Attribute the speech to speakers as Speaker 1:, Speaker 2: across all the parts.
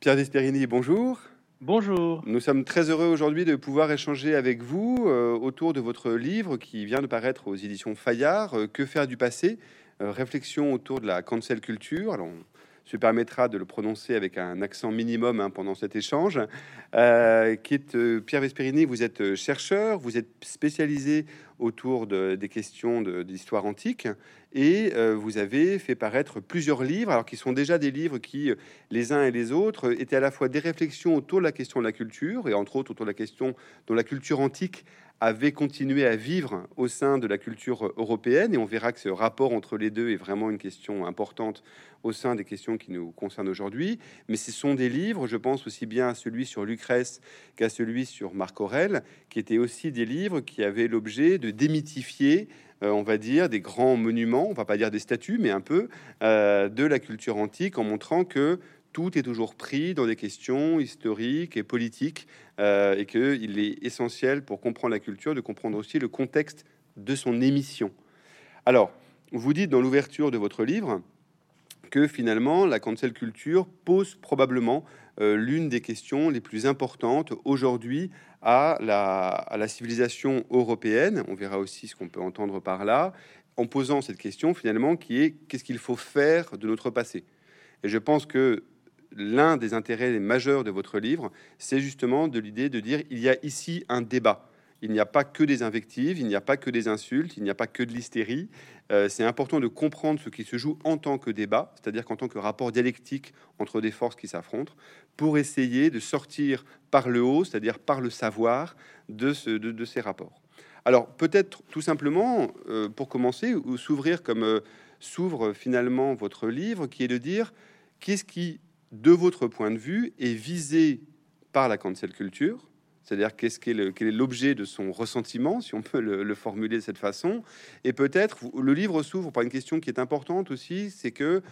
Speaker 1: Pierre Vesperini, bonjour.
Speaker 2: Bonjour.
Speaker 1: Nous sommes très heureux aujourd'hui de pouvoir échanger avec vous euh, autour de votre livre qui vient de paraître aux éditions Fayard, euh, Que faire du passé? Euh, Réflexion autour de la cancel culture. Alors, se permettra de le prononcer avec un accent minimum hein, pendant cet échange, euh, qui est euh, Pierre Vesperini, vous êtes euh, chercheur, vous êtes spécialisé autour de, des questions d'histoire antique et vous avez fait paraître plusieurs livres, alors qui sont déjà des livres qui, les uns et les autres, étaient à la fois des réflexions autour de la question de la culture et entre autres autour de la question dont la culture antique avait continué à vivre au sein de la culture européenne, et on verra que ce rapport entre les deux est vraiment une question importante au sein des questions qui nous concernent aujourd'hui. Mais ce sont des livres, je pense aussi bien à celui sur Lucrèce qu'à celui sur Marc Aurèle, qui étaient aussi des livres qui avaient l'objet de démythifier euh, on va dire, des grands monuments, on va pas dire des statues, mais un peu, euh, de la culture antique, en montrant que tout est toujours pris dans des questions historiques et politiques euh, et qu'il est essentiel pour comprendre la culture de comprendre aussi le contexte de son émission. Alors, vous dites dans l'ouverture de votre livre que finalement la cancel culture pose probablement euh, l'une des questions les plus importantes aujourd'hui à la, à la civilisation européenne. On verra aussi ce qu'on peut entendre par là, en posant cette question finalement qui est qu'est-ce qu'il faut faire de notre passé? Et je pense que l'un des intérêts majeurs de votre livre, c'est justement de l'idée de dire il y a ici un débat. Il n'y a pas que des invectives, il n'y a pas que des insultes, il n'y a pas que de l'hystérie. Euh, c'est important de comprendre ce qui se joue en tant que débat, c'est-à-dire qu'en tant que rapport dialectique entre des forces qui s'affrontent, pour essayer de sortir par le haut, c'est-à-dire par le savoir, de, ces rapports. Alors peut-être tout simplement, euh, pour commencer, ou s'ouvrir comme euh, s'ouvre finalement votre livre, qui est de dire qu'est-ce qui de votre point de vue, est visé par la cancel culture, c'est-à-dire qu'est-ce quel est l'objet de son ressentiment, si on peut le, formuler de cette façon. Et peut-être, le livre s'ouvre par une question qui est importante aussi, c'est que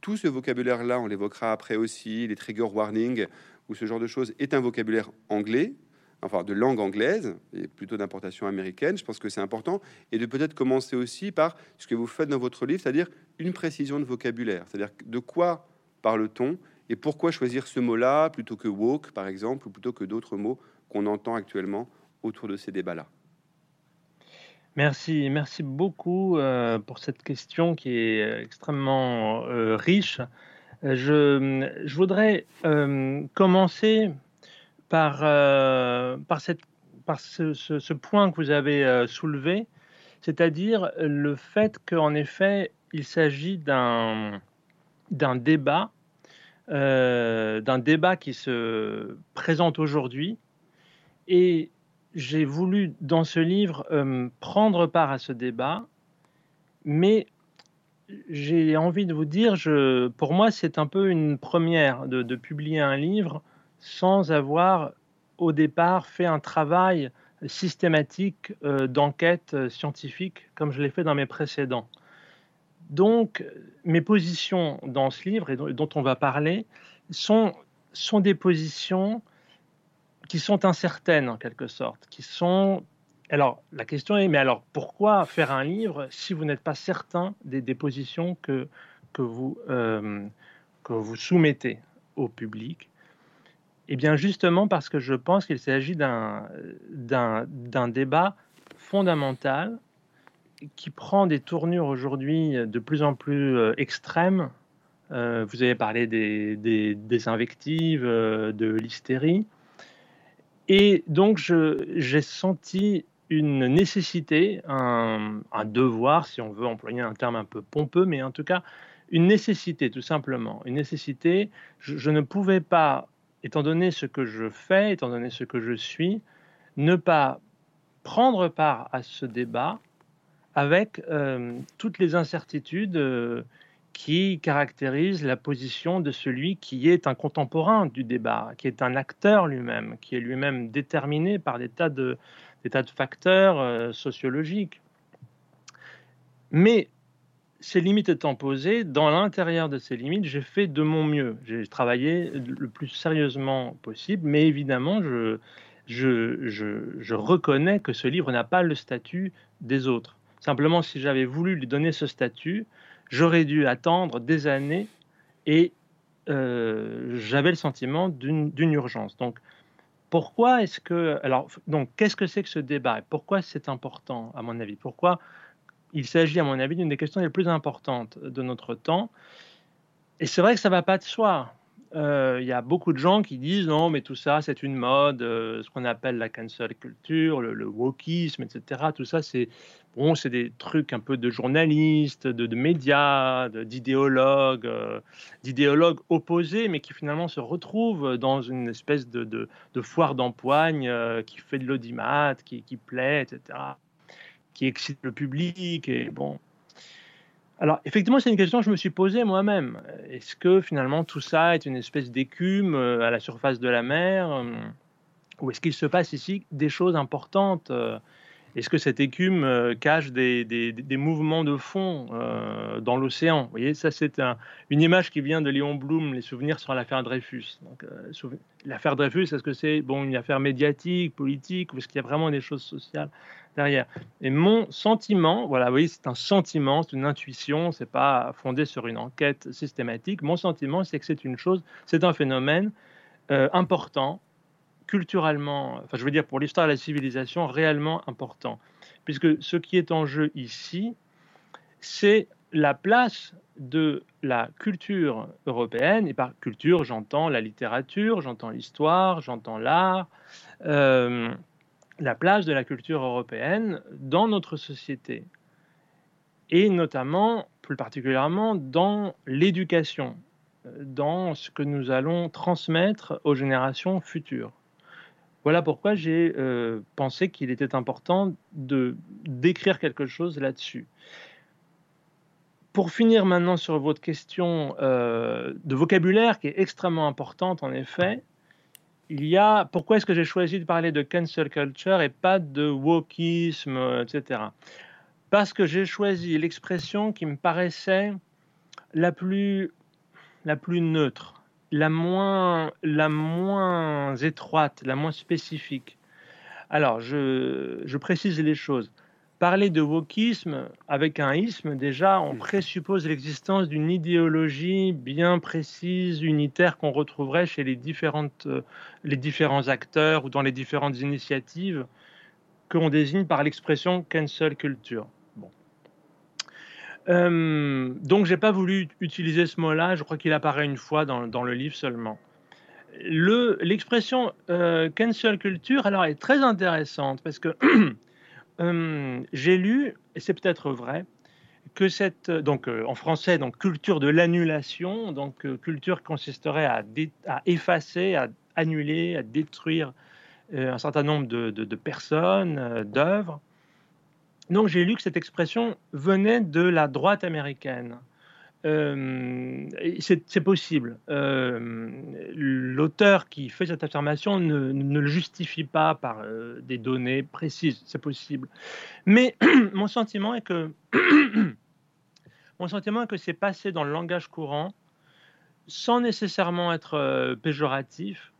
Speaker 1: tout ce vocabulaire-là, on l'évoquera après aussi, les trigger warnings ou ce genre de choses, est un vocabulaire anglais, enfin de langue anglaise, et plutôt d'importation américaine. Je pense que c'est important. Et de peut-être commencer aussi par ce que vous faites dans votre livre, c'est-à-dire une précision de vocabulaire, c'est-à-dire de quoi parle-t-on et pourquoi choisir ce mot-là plutôt que woke, par exemple, ou plutôt que d'autres mots qu'on entend actuellement autour de ces débats-là?
Speaker 2: Merci, merci beaucoup euh, pour cette question qui est extrêmement euh, riche. Je, voudrais euh, commencer par, par, cette, par ce, ce, point que vous avez soulevé, c'est-à-dire le fait qu'en effet, il s'agit d'un d'un débat, euh, d'un débat qui se présente aujourd'hui. Et j'ai voulu, dans ce livre, euh, prendre part à ce débat, mais j'ai envie de vous dire, pour moi, c'est un peu une première de, publier un livre sans avoir au départ fait un travail systématique euh, d'enquête scientifique comme je l'ai fait dans mes précédents. Donc, mes positions dans ce livre et dont on va parler sont, sont des positions qui sont incertaines en quelque sorte, qui sont alors, la question est, mais alors pourquoi faire un livre si vous n'êtes pas certain des, des, positions que, que, vous, euh, que vous soumettez au public? Eh bien, justement parce que je pense qu'il s'agit d'un débat fondamental qui prend des tournures aujourd'hui de plus en plus euh, extrêmes. Euh, vous avez parlé des, des, invectives, euh, de l'hystérie. Et donc, j'ai senti une nécessité, un, devoir, si on veut employer un terme un peu pompeux, mais en tout cas, une nécessité, tout simplement. Une nécessité, je ne pouvais pas, étant donné ce que je fais, étant donné ce que je suis, ne pas prendre part à ce débat avec euh, toutes les incertitudes euh, qui caractérisent la position de celui qui est un contemporain du débat, qui est un acteur lui-même, qui est lui-même déterminé par des tas de, facteurs euh, sociologiques. Mais ces limites étant posées, dans l'intérieur de ces limites, j'ai fait de mon mieux. J'ai travaillé le plus sérieusement possible, mais évidemment, je reconnais que ce livre n'a pas le statut des autres. Simplement, si j'avais voulu lui donner ce statut, j'aurais dû attendre des années et j'avais le sentiment d'une urgence. Donc, pourquoi est-ce que. Alors, donc, qu'est-ce que c'est que ce débat pourquoi c'est important, à mon avis? Pourquoi il s'agit, à mon avis, d'une des questions les plus importantes de notre temps? Et c'est vrai que ça ne va pas de soi. Euh, il y a beaucoup de gens qui disent non, mais tout ça, c'est une mode, euh, ce qu'on appelle la cancel culture, le, wokisme, etc. Tout ça, c'est bon, c'est des trucs un peu de journalistes, de, médias, d'idéologues, euh, d'idéologues opposés, mais qui finalement se retrouvent dans une espèce de, de foire d'empoigne qui fait de l'audimat, qui, qui plaît, etc., qui excite le public. Et bon, alors, effectivement, c'est une question que je me suis posée moi-même. Est-ce que finalement tout ça est une espèce d'écume euh, à la surface de la mer euh, Ou est-ce qu'il se passe ici des choses importantes euh, Est-ce que cette écume cache des, mouvements de fond dans l'océan? Vous voyez, ça c'est une image qui vient de Léon Blum, les souvenirs sur l'affaire Dreyfus. l'affaire Dreyfus, est-ce que c'est bon, une affaire médiatique, politique, ou est-ce qu'il y a vraiment des choses sociales? Derrière. Et mon sentiment, voilà, oui, c'est un sentiment, c'est une intuition, c'est pas fondé sur une enquête systématique. Mon sentiment, c'est que c'est une chose, c'est un phénomène euh, important, culturellement, enfin, je veux dire pour l'histoire de la civilisation, réellement important, puisque ce qui est en jeu ici, c'est la place de la culture européenne, et par culture, j'entends la littérature, j'entends l'histoire, j'entends l'art. Euh, la place de la culture européenne dans notre société, et notamment, plus particulièrement, dans l'éducation, dans ce que nous allons transmettre aux générations futures. Voilà pourquoi j'ai euh, pensé qu'il était important de d'écrire quelque chose là-dessus. Pour finir maintenant sur votre question euh, de vocabulaire qui est extrêmement importante en effet, il y a pourquoi est-ce que j'ai choisi de parler de cancel culture et pas de wokisme, etc. Parce que j'ai choisi l'expression qui me paraissait la plus, la plus neutre, la moins, la moins étroite, la moins spécifique. Alors, je, je précise les choses. Parler de wokisme avec un isme, déjà, on présuppose l'existence d'une idéologie bien précise, unitaire, qu'on retrouverait chez les, différentes, euh, les différents acteurs ou dans les différentes initiatives qu'on désigne par l'expression cancel culture. Bon. Euh, donc, j'ai pas voulu utiliser ce mot-là. Je crois qu'il apparaît une fois dans, dans le livre seulement. L'expression euh, cancel culture, alors, est très intéressante parce que Euh, j'ai lu, et c'est peut-être vrai, que cette, donc euh, en français, donc culture de l'annulation, donc euh, culture consisterait à, effacer, à annuler, à détruire un certain nombre de, personnes, d'œuvres. Donc j'ai lu que cette expression venait de la droite américaine. Euh, c'est possible. Euh, l'auteur qui fait cette affirmation ne, le justifie pas par euh, des données précises. C'est possible. Mais mon sentiment est que mon sentiment est que c'est passé dans le langage courant sans nécessairement être péjoratif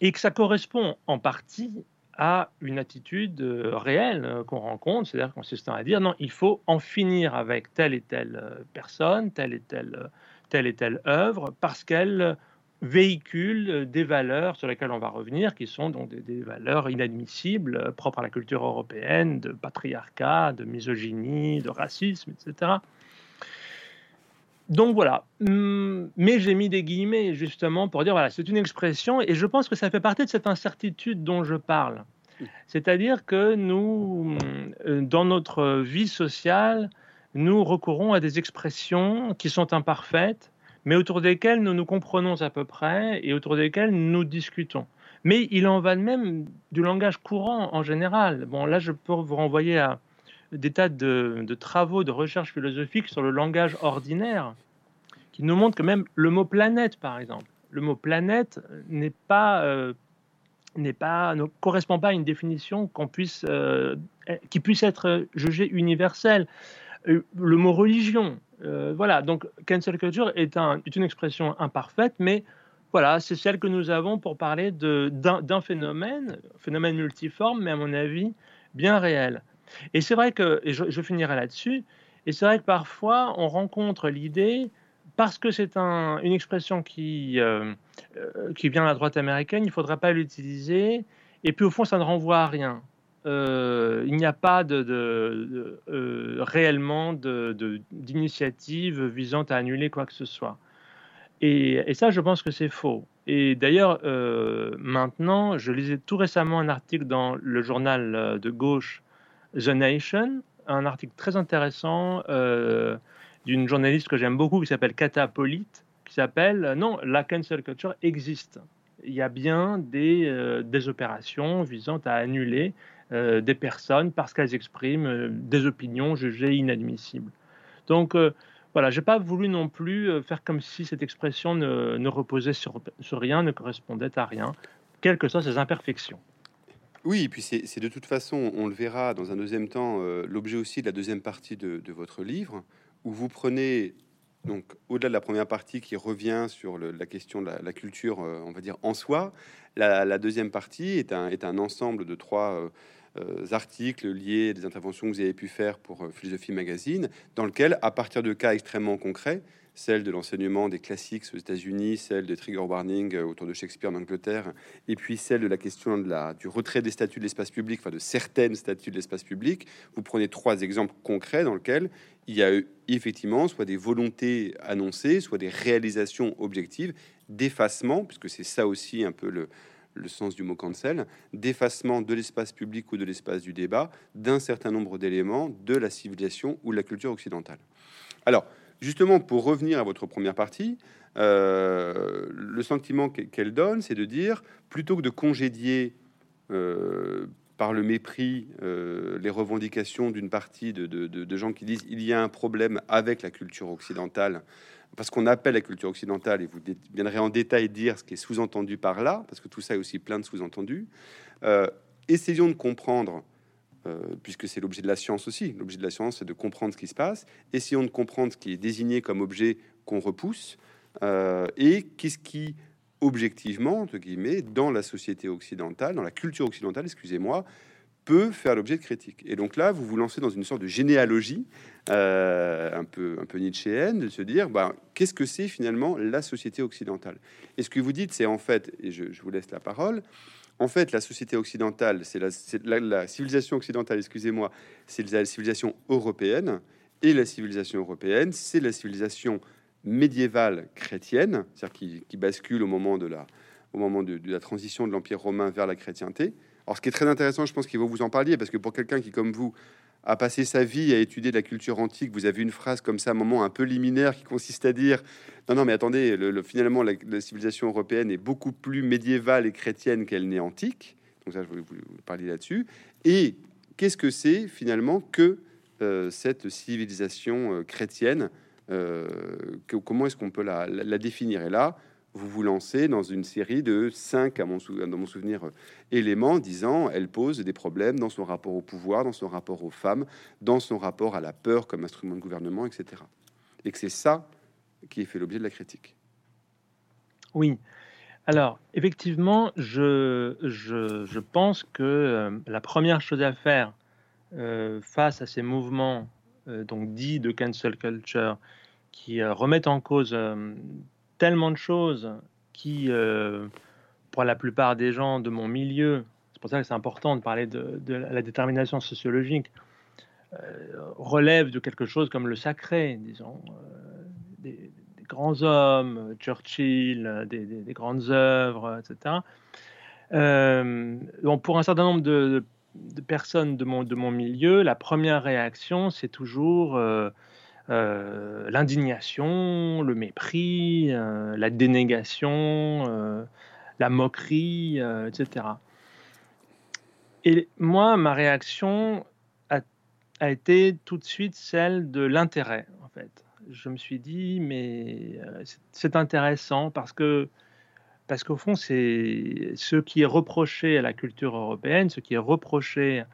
Speaker 2: et que ça correspond en partie à une attitude euh, réelle euh, qu'on rencontre, c'est-à-dire consistant à dire non, il faut en finir avec telle et telle euh, personne, telle et telle, telle et telle œuvre, parce qu'elle véhicule des valeurs sur lesquelles on va revenir, qui sont donc des, valeurs inadmissibles, propres à la culture européenne, de patriarcat, de misogynie, de racisme, etc. Donc voilà, hum, mais j'ai mis des guillemets justement pour dire voilà, c'est une expression et je pense que ça fait partie de cette incertitude dont je parle. C'est-à-dire que nous, euh, dans notre vie sociale, nous recourons à des expressions qui sont imparfaites, mais autour desquelles nous nous comprenons à peu près et autour desquelles nous discutons. Mais il en va de même du langage courant en général. Bon, là, je peux vous renvoyer à, des tas de, travaux de recherche philosophique sur le langage ordinaire qui nous montrent que même le mot planète, par exemple, le mot planète n'est pas, euh, n'est pas, ne correspond pas à une définition qu'on puisse, euh, qui puisse être jugée universelle. Euh, le mot religion, voilà. Donc, cancel culture est, un, est, une expression imparfaite, mais voilà, c'est celle que nous avons pour parler d'un phénomène, phénomène multiforme, mais à mon avis bien réel. Et c'est vrai que, et je, finirai là-dessus, et c'est vrai que parfois on rencontre l'idée parce que c'est un, une expression qui, qui vient de la droite américaine, il ne faudra pas l'utiliser. Et puis au fond, ça ne renvoie à rien. il n'y a pas réellement d'initiative visant à annuler quoi que ce soit. Et, ça, je pense que c'est faux. Et d'ailleurs, euh, maintenant, je lisais tout récemment un article dans le journal euh, de gauche The Nation, un article très intéressant euh, d'une journaliste que j'aime beaucoup qui s'appelle Catapolite, qui s'appelle Non, la cancel culture existe. Il y a bien des, des opérations visant à annuler des personnes parce qu'elles expriment des opinions jugées inadmissibles. Donc, voilà, j'ai pas voulu non plus euh, faire comme si cette expression ne, reposait sur, rien, ne correspondait à rien, quelles que soient ses imperfections.
Speaker 1: Oui, et puis c'est de toute façon, on le verra dans un deuxième temps, euh, l'objet aussi de la deuxième partie de, votre livre, où vous prenez, donc au-delà de la première partie qui revient sur la question de la, culture, euh, on va dire en soi, la, deuxième partie est un, est un ensemble de trois euh, articles liés à des interventions que vous avez pu faire pour Philosophie Magazine, dans lequel, à partir de cas extrêmement concrets, celle de l'enseignement des classiques aux États-Unis, celle des trigger warning euh, autour de Shakespeare en Angleterre, et puis celle de la question du retrait des statuts de l'espace public, enfin de certaines statuts de l'espace public, vous prenez trois exemples concrets dans lesquels il y a effectivement soit des volontés annoncées, soit des réalisations objectives d'effacement, puisque c'est ça aussi un peu le, le sens du mot cancel, d'effacement de l'espace public ou de l'espace du débat d'un certain nombre d'éléments de la civilisation ou de la culture occidentale. Alors, justement, pour revenir à votre première partie, euh, le sentiment qu'elle donne, c'est de dire, plutôt que de congédier euh, par le mépris euh, les revendications d'une partie de, gens qui disent il y a un problème avec la culture occidentale parce qu'on appelle la culture occidentale, et vous viendrez en détail dire ce qui est sous-entendu par là, parce que tout ça est aussi plein de sous-entendus. Essayons de comprendre, puisque c'est l'objet de la science aussi, l'objet de la science, c'est de comprendre ce qui se passe. Essayons de comprendre ce qui est désigné comme objet qu'on repousse, euh, et qu'est-ce qui, objectivement, entre guillemets, dans la société occidentale, dans la culture occidentale, excusez-moi, peut faire l'objet de critiques. Et donc là, vous vous lancez dans une sorte de généalogie euh, un peu un peu nietzschéenne de se dire bah, qu'est-ce que c'est finalement la société occidentale? Et ce que vous dites, c'est en fait, et je, vous laisse la parole. En fait, la société occidentale, c'est la, civilisation occidentale, excusez-moi, c'est la civilisation européenne. Et la civilisation européenne, c'est la civilisation médiévale chrétienne, c'est-à-dire qui, bascule au moment de la, au moment de la transition de l'Empire romain vers la chrétienté. Alors, ce qui est très intéressant, je pense qu'il faut vous en parliez, parce que pour quelqu'un qui, comme vous, a passé sa vie à étudier la culture antique, vous avez une phrase comme ça, un moment un peu liminaire, qui consiste à dire non, non, mais attendez, le, finalement, la, civilisation européenne est beaucoup plus médiévale et chrétienne qu'elle n'est antique. Donc, ça, je voulais vous, parler là-dessus. Et qu'est-ce que c'est finalement que euh, cette civilisation euh, chrétienne euh, Comment est-ce qu'on peut la, la définir? Et là, vous vous lancez dans une série de cinq, à mon, dans mon souvenir, euh, éléments disant elle pose des problèmes dans son rapport au pouvoir, dans son rapport aux femmes, dans son rapport à la peur comme instrument de gouvernement, etc. Et que c'est ça qui fait l'objet de la critique.
Speaker 2: Oui. Alors, effectivement, je, je, pense que euh, la première chose à faire euh, face à ces mouvements donc dits de cancel culture qui remettent en cause tellement de choses qui, euh, pour la plupart des gens de mon milieu, c'est pour ça que c'est important de parler de, la détermination sociologique, euh, relève de quelque chose comme le sacré, disons, euh, des, grands hommes, Churchill, des, grandes œuvres, etc. donc pour un certain nombre de, personnes de mon, de mon milieu, la première réaction, c'est toujours euh, l'indignation, le mépris, euh, la dénégation, euh, la moquerie, etc. Et moi, ma réaction a, a, été tout de suite celle de l'intérêt, en fait. Je me suis dit, mais c'est intéressant parce que parce qu'au fond, c'est ce qui est reproché à la culture européenne, ce qui est reproché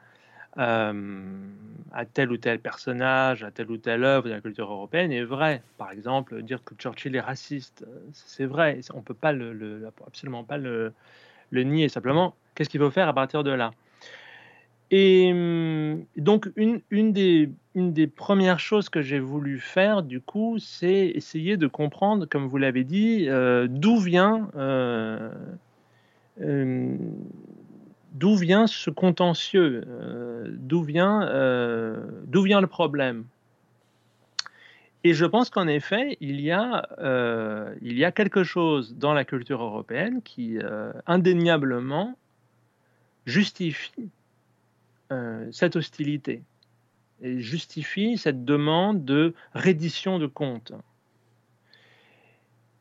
Speaker 2: euh, à tel ou tel personnage, à telle ou telle œuvre de la culture européenne est vrai. Par exemple, dire que Churchill est raciste, c'est vrai. On peut pas le, absolument pas le, nier. Simplement, qu'est-ce qu'il faut faire à partir de là? Et hum, donc, une, des, premières choses que j'ai voulu faire, du coup, c'est essayer de comprendre, comme vous l'avez dit, euh, d'où vient, euh, euh, d'où vient ce contentieux, d'où vient, d'où vient le problème? Et je pense qu'en effet, il y, a, a quelque chose dans la culture européenne qui indéniablement justifie euh, cette hostilité et justifie cette demande de reddition de comptes.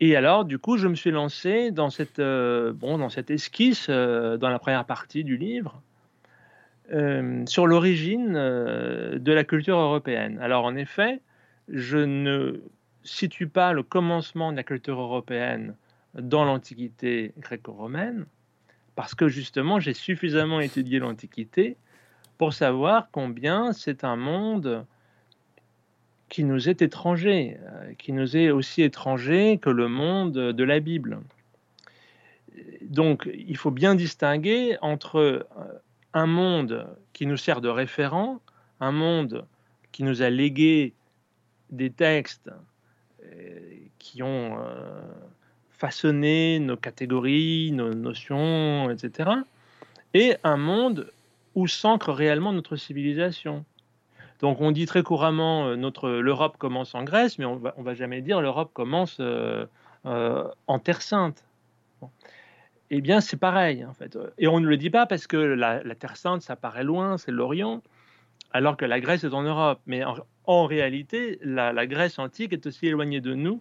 Speaker 2: Et alors, du coup, je me suis lancé dans cette, euh, esquisse, euh, dans la première partie du livre, sur l'origine de la culture européenne. Alors, en effet, je ne situe pas le commencement de la culture européenne dans l'Antiquité gréco-romaine, parce que justement, j'ai suffisamment étudié l'Antiquité pour savoir combien c'est un monde qui nous est étranger, euh, qui nous est aussi étranger que le monde de la Bible. Donc il faut bien distinguer entre euh, un monde qui nous sert de référent, un monde qui nous a légué des textes euh, qui ont façonné nos catégories, nos notions, etc., et un monde où s'ancre réellement notre civilisation. Donc on dit très couramment euh, notre l'Europe commence en Grèce, mais on va, on va jamais dire l'Europe commence euh, euh, en Terre Sainte. Eh bien c'est pareil en fait. Et on ne le dit pas parce que la, Terre Sainte ça paraît loin, c'est l'Orient, alors que la Grèce est en Europe. Mais en, réalité, la, Grèce antique est aussi éloignée de nous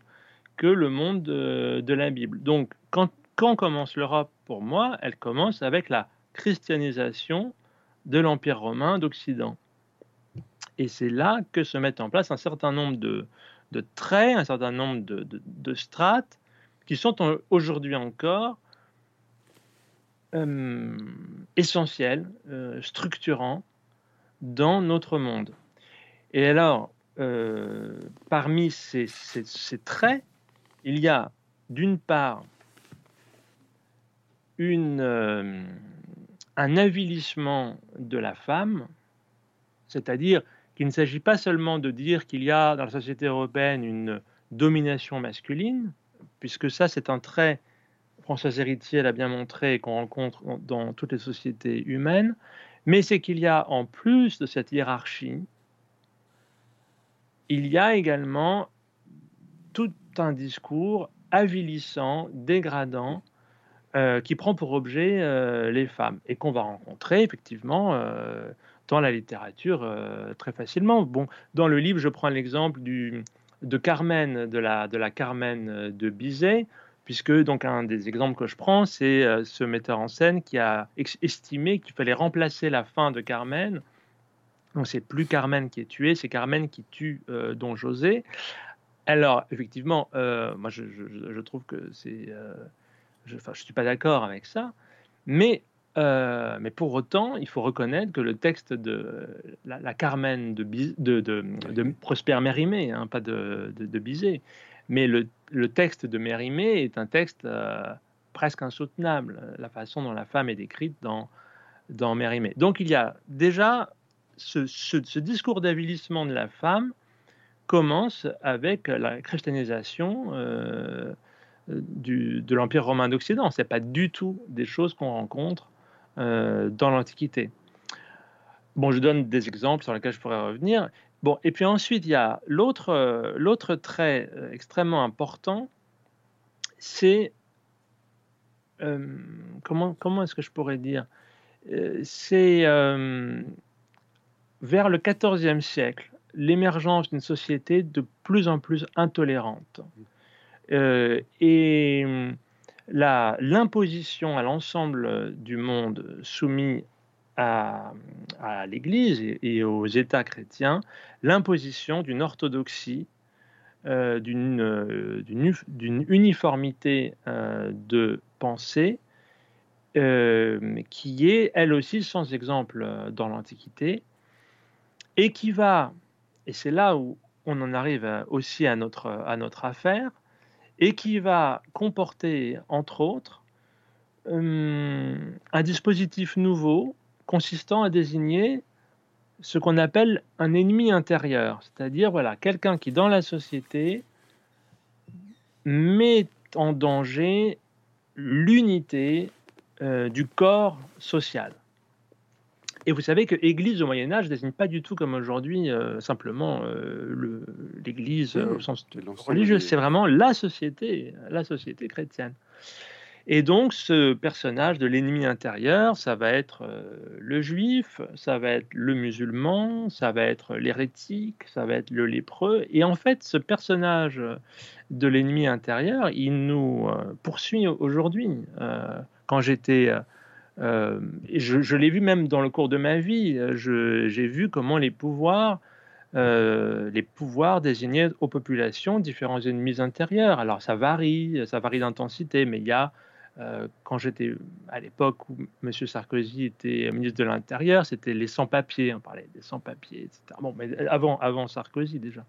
Speaker 2: que le monde de, de la Bible. Donc quand, quand commence l'Europe pour moi, elle commence avec la christianisation de l'Empire romain d'Occident. Et c'est là que se mettent en place un certain nombre de, traits, un certain nombre de, strates qui sont aujourd'hui encore euh, essentiels, euh, structurants dans notre monde. Et alors, euh, parmi ces, traits, il y a d'une part une, un avilissement de la femme, c'est-à-dire qu'il ne s'agit pas seulement de dire qu'il y a dans la société européenne une domination masculine, puisque ça c'est un trait, Françoise Héritier l'a bien montré, qu'on rencontre dans toutes les sociétés humaines, mais c'est qu'il y a en plus de cette hiérarchie, il y a également tout un discours avilissant, dégradant, euh, qui prend pour objet euh, les femmes et qu'on va rencontrer effectivement euh, dans la littérature très facilement. Bon, dans le livre, je prends l'exemple de Carmen, de la, Carmen de Bizet, puisque donc un des exemples que je prends, c'est ce metteur en scène qui a estimé qu'il fallait remplacer la fin de Carmen. Donc c'est plus Carmen qui est tuée, c'est Carmen qui tue Don José. Alors effectivement, moi je, je, trouve que c'est je ne suis pas d'accord avec ça, mais, euh, mais pour autant, il faut reconnaître que le texte de la, Carmen de, de, de, Prosper Mérimée, hein, pas de, Bizet, mais le, le, texte de Mérimée est un texte euh, presque insoutenable, la façon dont la femme est décrite dans, dans Mérimée. Donc il y a déjà ce, ce, discours d'avilissement de la femme commence avec la christianisation. Euh, de l'Empire romain d'Occident. Ce n'est pas du tout des choses qu'on rencontre dans l'Antiquité. Bon, je donne des exemples sur lesquels je pourrais revenir. Bon, et puis ensuite, il y a l'autre, euh, trait euh, extrêmement important, c'est comment, est-ce que je pourrais dire C'est vers le XIVe siècle, l'émergence d'une société de plus en plus intolérante. Euh, et l'imposition à l'ensemble du monde soumis à, l'Église et, aux États chrétiens, l'imposition d'une orthodoxie, euh, euh, d'une uniformité de pensée qui est elle aussi sans exemple dans l'Antiquité et qui va, et c'est là où on en arrive aussi à notre affaire, et qui va comporter, entre autres, hum, un dispositif nouveau consistant à désigner ce qu'on appelle un ennemi intérieur, c'est-à-dire voilà, quelqu'un qui dans la société met en danger l'unité euh, du corps social. Et vous savez que Église au Moyen Âge désigne pas du tout comme aujourd'hui euh, simplement euh, l'Église au sens religieux. C'est vraiment la société, la société chrétienne. Et donc, ce personnage de l'ennemi intérieur, ça va être euh, le juif, ça va être le musulman, ça va être l'hérétique, ça va être le lépreux. Et en fait, ce personnage de l'ennemi intérieur, il nous euh, poursuit aujourd'hui. Euh, quand j'étais. Je, je l'ai vu même dans le cours de ma vie, j'ai vu comment les pouvoirs. les pouvoirs désignaient aux populations différents ennemis intérieurs. Alors ça varie, ça varie d'intensité, mais il y a euh, quand j'étais à l'époque où M. Sarkozy était ministre de l'Intérieur, c'était les sans-papiers, on parlait des sans-papiers, etc. Bon, mais avant, avant Sarkozy déjà.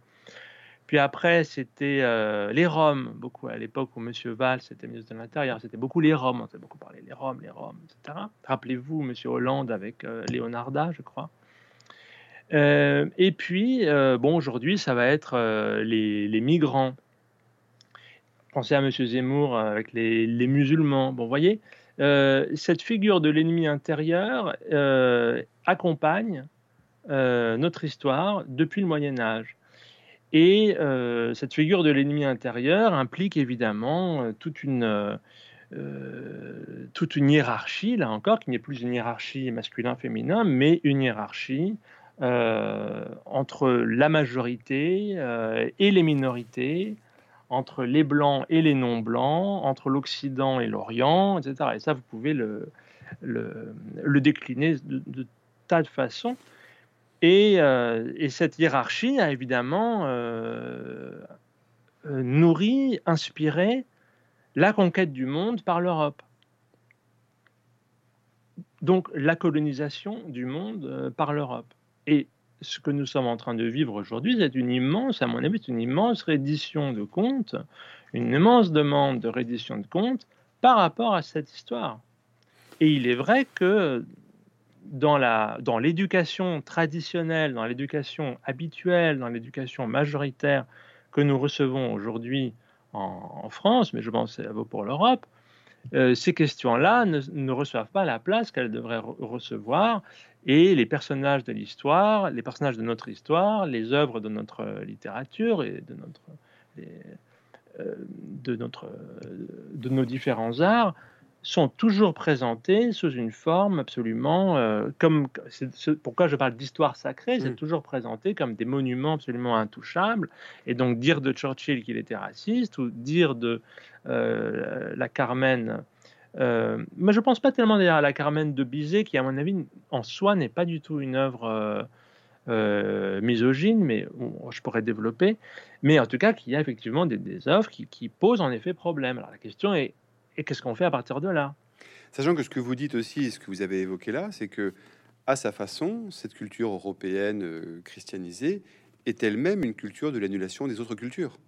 Speaker 2: Puis après, c'était euh, les Roms, beaucoup à l'époque où M. Valls était ministre de l'Intérieur, c'était beaucoup les Roms, on s'est beaucoup parlé les Roms, les Roms, etc. Rappelez-vous M. Hollande avec euh, Leonarda, je crois. et puis, bon, aujourd'hui, ça va être les, migrants Pensez à M. Zemmour avec les, musulmans. Bon, voyez, euh, cette figure de l'ennemi intérieur euh, accompagne euh, notre histoire depuis le Moyen Âge. Et cette figure de l'ennemi intérieur implique évidemment toute une, toute une hiérarchie, là encore, qui n'est plus une hiérarchie masculin-féminin, mais une hiérarchie entre la majorité et les minorités, entre les blancs et les non-blancs, entre l'Occident et l'Orient, etc. Et ça, vous pouvez le, le, décliner de, tas de façons. Et, euh, et, cette hiérarchie a évidemment euh, euh, nourri, inspiré la conquête du monde par l'Europe. Donc la colonisation du monde par l'Europe. Et ce que nous sommes en train de vivre aujourd'hui, c'est une immense, à mon avis, une immense reddition de comptes, une immense demande de reddition de comptes par rapport à cette histoire. Et il est vrai que dans, l'éducation traditionnelle, dans l'éducation habituelle, dans l'éducation majoritaire que nous recevons aujourd'hui en, France, mais je pense que ça vaut pour l'Europe, euh, ces questions-là ne, reçoivent pas la place qu'elles devraient recevoir. Et les personnages de l'histoire, les personnages de notre histoire, les œuvres de notre littérature et de euh, nos différents arts sont toujours présentés sous une forme absolument euh, comme pourquoi je parle d'histoire sacrée, c'est mm. toujours présenté comme des monuments absolument intouchables. Et donc dire de Churchill qu'il était raciste ou dire de euh, la Carmen euh, mais je pense pas tellement d'ailleurs à la Carmen de Bizet, qui à mon avis en soi n'est pas du tout une œuvre euh, misogyne, mais je pourrais développer. Mais en tout cas, qu'il y a effectivement des, œuvres qui, posent en effet problème. Alors la question est, et qu'est-ce qu'on fait à partir de là?
Speaker 1: Sachant que ce que vous dites aussi, ce que vous avez évoqué là, c'est que à sa façon, cette culture européenne christianisée est elle-même une culture de l'annulation des autres cultures.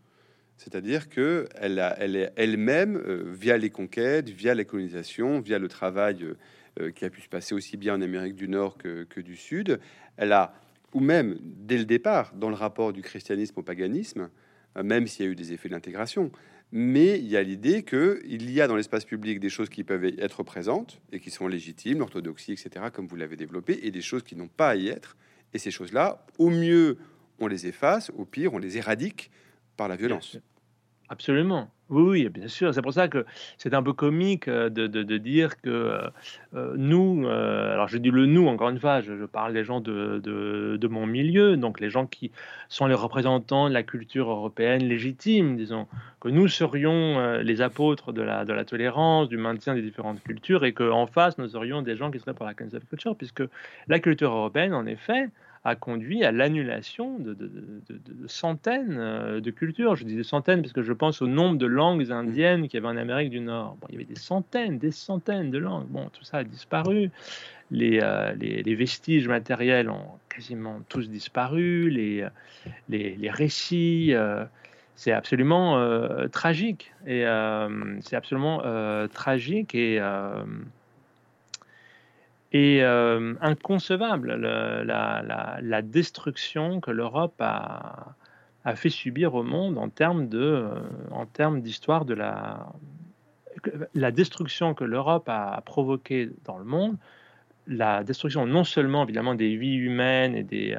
Speaker 1: C'est-à-dire qu'elle elle est elle-même, euh, via les conquêtes, via la colonisation, via le travail euh, euh, qui a pu se passer aussi bien en Amérique du Nord que, du Sud, elle a, ou même dès le départ, dans le rapport du christianisme au paganisme, même s'il y a eu des effets d'intégration, mais il y a l'idée qu'il y a dans l'espace public des choses qui peuvent être présentes et qui sont légitimes, l'orthodoxie, etc., comme vous l'avez développé, et des choses qui n'ont pas à y être. Et ces choses-là, au mieux, on les efface, au pire, on les éradique par la violence.
Speaker 2: Absolument. Oui, bien sûr. C'est pour ça que c'est un peu comique euh, de, de, dire que euh, euh, nous, alors je dis le nous, encore une fois, je, parle des gens de, de, mon milieu, donc les gens qui sont les représentants de la culture européenne légitime, disons, que nous serions les apôtres de la, de la tolérance, du maintien des différentes cultures, et qu'en face, nous aurions des gens qui seraient pour la cancel culture, puisque la culture européenne, en effet, a conduit à l'annulation de, centaines euh, de cultures. Je dis des centaines parce que je pense au nombre de langues indiennes qu'il y avait en Amérique du Nord. Bon, il y avait des centaines, des centaines de langues. Bon, tout ça a disparu. Les, euh, les, vestiges matériels ont quasiment tous disparu. Les, les, les récits, euh, c'est absolument tragique. Et c'est absolument tragique et et inconcevable la, destruction que l'Europe a, fait subir au monde en termes de, en termes d'histoire de la, la destruction que l'Europe a provoquée dans le monde, la destruction non seulement évidemment des vies humaines et des,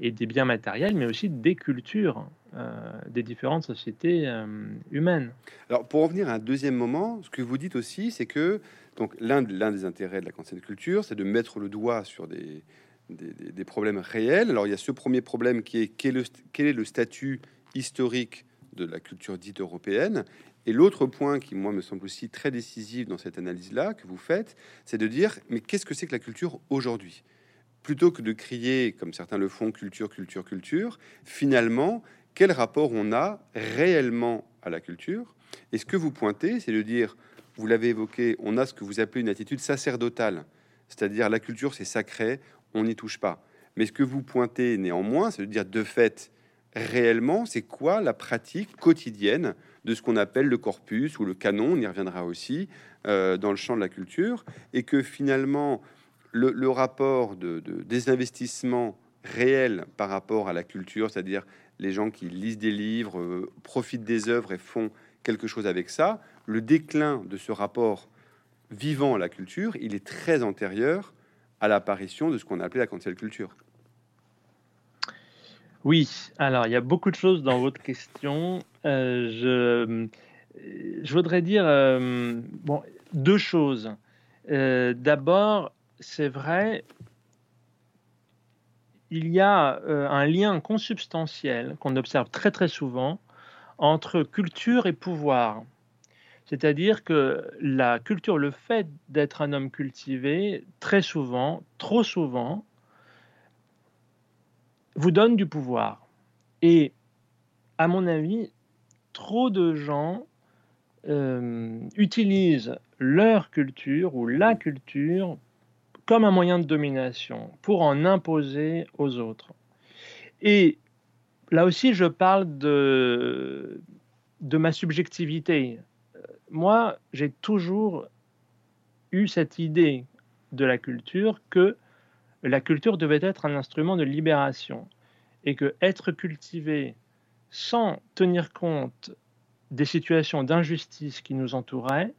Speaker 2: et des biens matériels, mais aussi des cultures euh, des différentes sociétés euh, humaines.
Speaker 1: Alors, pour revenir à un deuxième moment, ce que vous dites aussi, c'est que donc l'un des intérêts de la cancel culture, c'est de mettre le doigt sur des, problèmes réels. Alors, il y a ce premier problème qui est quel, est le, quel est le statut historique de la culture dite européenne et l'autre point qui, moi, me semble aussi très décisif dans cette analyse-là que vous faites, c'est de dire, mais qu'est-ce que c'est que la culture aujourd'hui? Plutôt que de crier, comme certains le font, culture, culture, culture, finalement, quel rapport on a réellement à la culture. Et ce que vous pointez, c'est de dire, vous l'avez évoqué, on a ce que vous appelez une attitude sacerdotale, c'est-à-dire la culture c'est sacré, on n'y touche pas. Mais ce que vous pointez néanmoins, c'est de dire de fait, réellement, c'est quoi la pratique quotidienne de ce qu'on appelle le corpus ou le canon, on y reviendra aussi, euh, dans le champ de la culture, et que finalement, le, rapport de, des investissements réels par rapport à la culture, c'est-à-dire les gens qui lisent des livres, euh, profitent des œuvres et font quelque chose avec ça, le déclin de ce rapport vivant à la culture, il est très antérieur à l'apparition de ce qu'on a appelé la cancel culture.
Speaker 2: Oui, alors il y a beaucoup de choses dans votre question. Euh, je, voudrais dire euh, deux choses. D'abord, c'est vrai, il y a euh, un lien consubstantiel qu'on observe très très souvent entre culture et pouvoir. C'est-à-dire que la culture, le fait d'être un homme cultivé, très souvent, trop souvent, vous donne du pouvoir. Et à mon avis, trop de gens euh, utilisent leur culture ou la culture comme un moyen de domination pour en imposer aux autres. Et là aussi, je parle de, de ma subjectivité. Moi, j'ai toujours eu cette idée de la culture que la culture devait être un instrument de libération et que être cultivé sans tenir compte des situations d'injustice qui nous entouraient,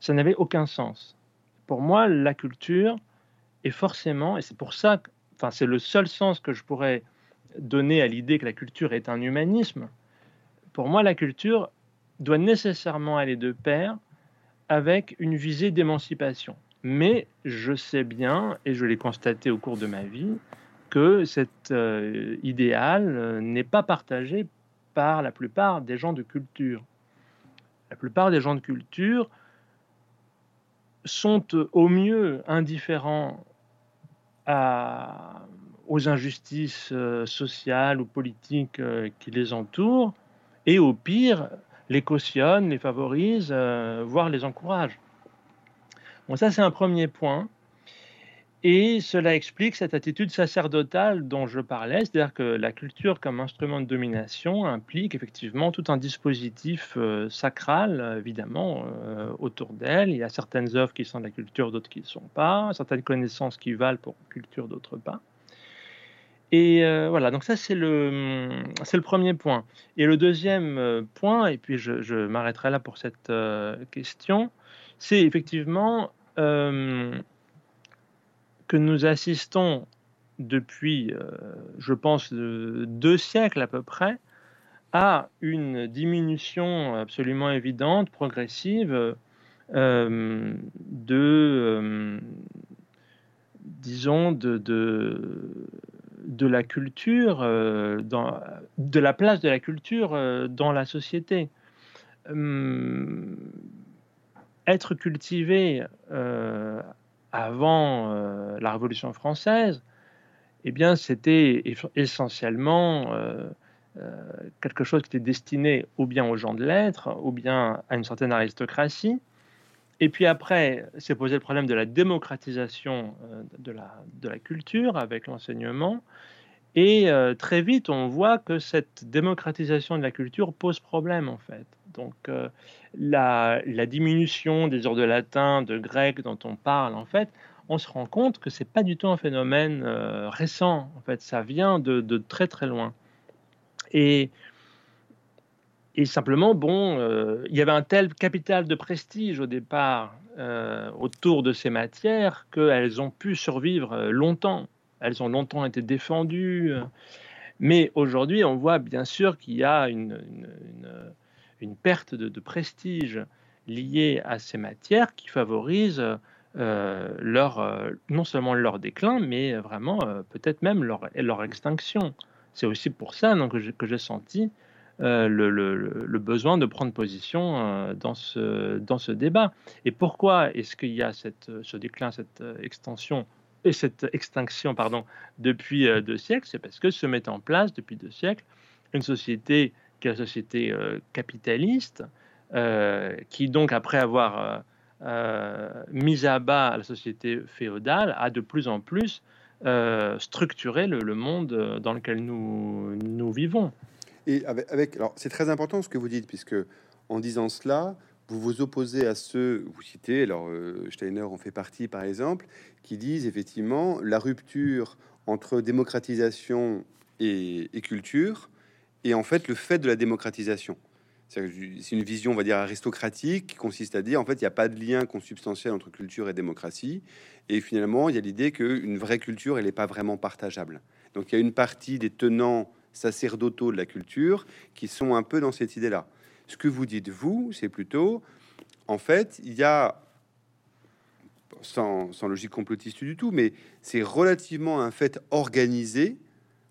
Speaker 2: ça n'avait aucun sens. Pour moi, la culture, et forcément, et c'est pour ça, enfin, c'est le seul sens que je pourrais donner à l'idée que la culture est un humanisme. Pour moi, la culture doit nécessairement aller de pair avec une visée d'émancipation. Mais je sais bien, et je l'ai constaté au cours de ma vie, que cet euh, idéal euh, n'est pas partagé par la plupart des gens de culture. La plupart des gens de culture sont euh, au mieux indifférents aux injustices euh, sociales ou politiques euh, qui les entourent, et au pire, les cautionnent, les favorisent, euh, voire les encouragent. Bon, ça c'est un premier point. Et cela explique cette attitude sacerdotale dont je parlais, c'est-à-dire que la culture comme instrument de domination implique effectivement tout un dispositif euh, sacral, évidemment, euh, autour d'elle. Il y a certaines œuvres qui sont de la culture, d'autres qui ne sont pas, certaines connaissances qui valent pour culture, d'autres pas. Et euh, voilà, donc ça c'est le, c'est le premier point. Et le deuxième point, et puis je, je m'arrêterai là pour cette question, c'est effectivement que nous assistons depuis, euh, je pense, deux siècles à peu près, à une diminution absolument évidente, progressive, euh, de, euh, disons, de, de, la culture, dans, de la place de la culture dans la société. Être cultivé avant euh, la Révolution française, eh bien, c'était essentiellement euh, euh, quelque chose qui était destiné ou bien aux gens de lettres, ou bien à une certaine aristocratie. Et puis après, s'est posé le problème de la démocratisation de la, de la culture avec l'enseignement. Et très vite, on voit que cette démocratisation de la culture pose problème, en fait. Donc, la, diminution des heures de latin, de grec dont on parle, en fait, on se rend compte que c'est pas du tout un phénomène récent. En fait, ça vient de, très très loin. Et et simplement, bon, euh, il y avait un tel capital de prestige au départ euh, autour de ces matières qu'elles ont pu survivre euh, longtemps. Elles ont longtemps été défendues. Mais aujourd'hui, on voit bien sûr qu'il y a une, perte de, prestige liée à ces matières qui favorise leur, non seulement leur déclin, mais vraiment peut-être même leur, extinction. C'est aussi pour ça que j'ai senti euh, le, besoin de prendre position euh, dans, ce, débat. Et pourquoi est-ce qu'il y a ce déclin, cette euh, extension et cette extinction pardon, depuis deux siècles C'est parce que se met en place depuis deux siècles une société qui est la société capitaliste, qui donc après avoir mis à bas la société féodale, a de plus en plus structuré le, monde dans lequel nous vivons.
Speaker 1: Et avec, alors c'est très important ce que vous dites, puisque en disant cela, vous vous opposez à ceux, vous citez, alors euh, Steiner en fait partie par exemple, qui disent effectivement la rupture entre démocratisation et, culture, et en fait le fait de la démocratisation. C'est une vision, on va dire, aristocratique qui consiste à dire, en fait, il n'y a pas de lien consubstantiel entre culture et démocratie. Et finalement, il y a l'idée qu'une vraie culture, elle n'est pas vraiment partageable. Donc, il y a une partie des tenants sacerdotaux de la culture qui sont un peu dans cette idée-là. Ce que vous dites, vous, c'est plutôt, en fait, il y a, sans, logique complotiste du tout, mais c'est relativement un fait organisé,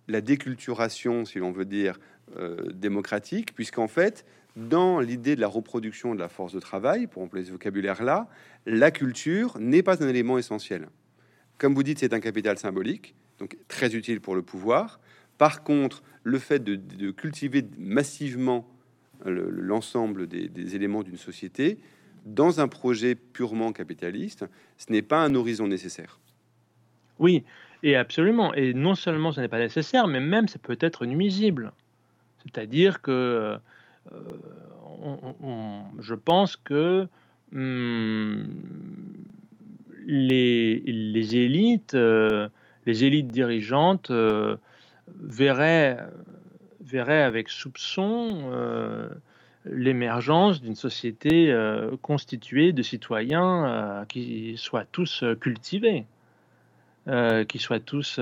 Speaker 1: la déculturation, si l'on veut dire, euh, démocratique, puisqu'en fait, dans l'idée de la reproduction de la force de travail, pour employer ce vocabulaire-là, la culture n'est pas un élément essentiel. Comme vous dites, c'est un capital symbolique, donc très utile pour le pouvoir. Par contre, le fait de, cultiver massivement l'ensemble des, éléments d'une société dans un projet purement capitaliste, ce n'est pas un horizon nécessaire.
Speaker 2: Oui, et absolument. Et non seulement ce n'est pas nécessaire, mais même ça peut être nuisible. C'est-à-dire que euh, je pense que hum, les, élites, euh, les élites dirigeantes euh, verrait, verrait avec soupçon euh, l'émergence d'une société euh, constituée de citoyens euh, qui soient tous cultivés, qui soient tous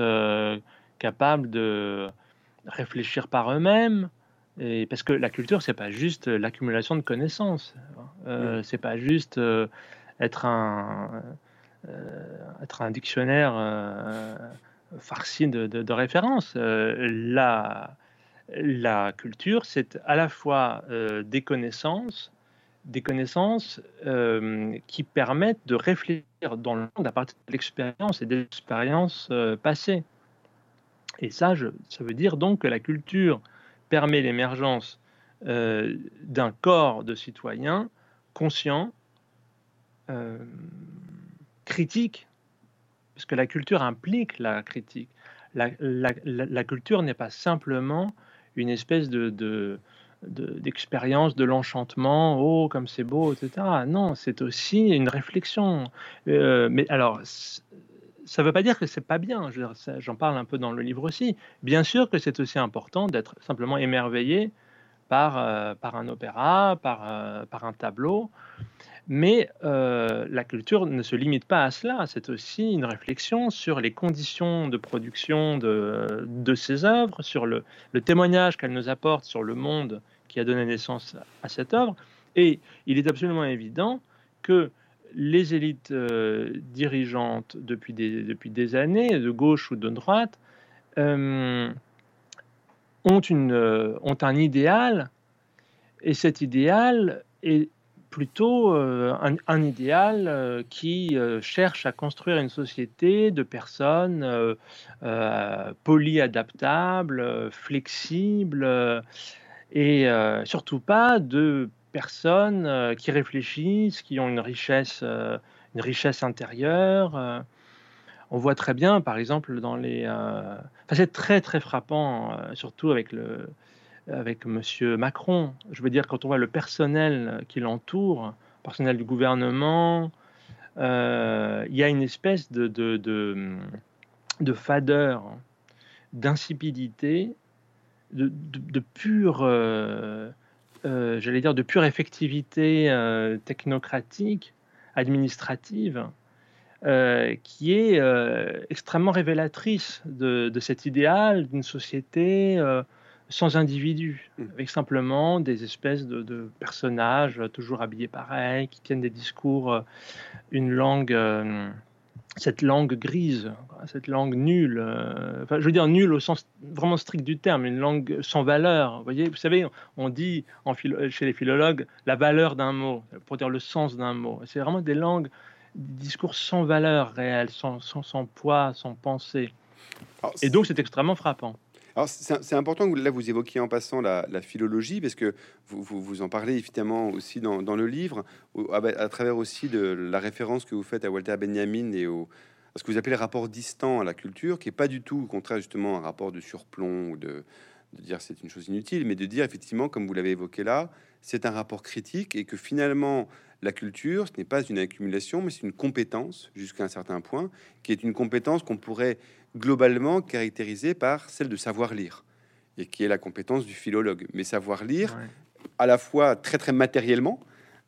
Speaker 2: capables de réfléchir par eux-mêmes. Et parce que la culture, c'est pas juste l'accumulation de connaissances. C'est pas juste être un être un dictionnaire farci de, de, références. Euh, la, la culture, c'est à la fois euh, des connaissances, des connaissances euh, qui permettent de réfléchir dans le monde à partir de l'expérience et des expériences passées. Et ça, ça veut dire donc que la culture permet l'émergence d'un corps de citoyens conscients, critiques, parce que la culture implique la critique. La, culture n'est pas simplement une espèce de, d'expérience de, l'enchantement, oh comme c'est beau, etc. Non, c'est aussi une réflexion. Euh, mais alors, ça ne veut pas dire que c'est pas bien. J'en parle un peu dans le livre aussi. Bien sûr que c'est aussi important d'être simplement émerveillé par, euh, par un opéra, par, euh, un tableau. Mais euh, la culture ne se limite pas à cela, c'est aussi une réflexion sur les conditions de production de, ces œuvres, sur le, témoignage qu'elles nous apportent sur le monde qui a donné naissance à cette œuvre. Et il est absolument évident que les élites dirigeantes depuis des, années, de gauche ou de droite, ont, une, ont un idéal, et cet idéal est plutôt euh, un, idéal euh, qui euh, cherche à construire une société de personnes polyadaptables, flexibles, et surtout pas de personnes qui réfléchissent, qui ont une richesse, une richesse intérieure. on voit très bien, par exemple, dans les... C'est très très frappant, surtout avec le, avec M. Macron. Je veux dire, quand on voit le personnel qui l'entoure, personnel du gouvernement, euh, il y a une espèce de, de, de fadeur, d'insipidité, de, pure, euh, euh, j'allais dire, de pure effectivité technocratique, administrative, qui est extrêmement révélatrice de, cet idéal d'une société sans individu, mmh. avec simplement des espèces de, personnages toujours habillés pareil, qui tiennent des discours, euh, une langue, euh, cette langue grise, cette langue nulle, euh, enfin, je veux dire nulle au sens vraiment strict du terme, une langue sans valeur. Vous voyez, vous savez, on dit en chez les philologues la valeur d'un mot, pour dire le sens d'un mot. C'est vraiment des langues, des discours sans valeur réelle, sans, sans poids, sans pensée. Et donc c'est extrêmement frappant.
Speaker 1: Alors c'est important que là vous évoquiez en passant la, philologie parce que vous, vous, en parlez évidemment aussi dans, le livre à, travers aussi de la référence que vous faites à Walter Benjamin et au à ce que vous appelez le rapport distant à la culture qui est pas du tout au contraire justement un rapport de surplomb ou de, de dire c'est une chose inutile mais de dire effectivement comme vous l'avez évoqué là c'est un rapport critique et que finalement la culture, ce n'est pas une accumulation, mais c'est une compétence jusqu'à un certain point, qui est une compétence qu'on pourrait globalement caractérisée par celle de savoir lire, et qui est la compétence du philologue. Mais savoir lire, à la fois très très matériellement,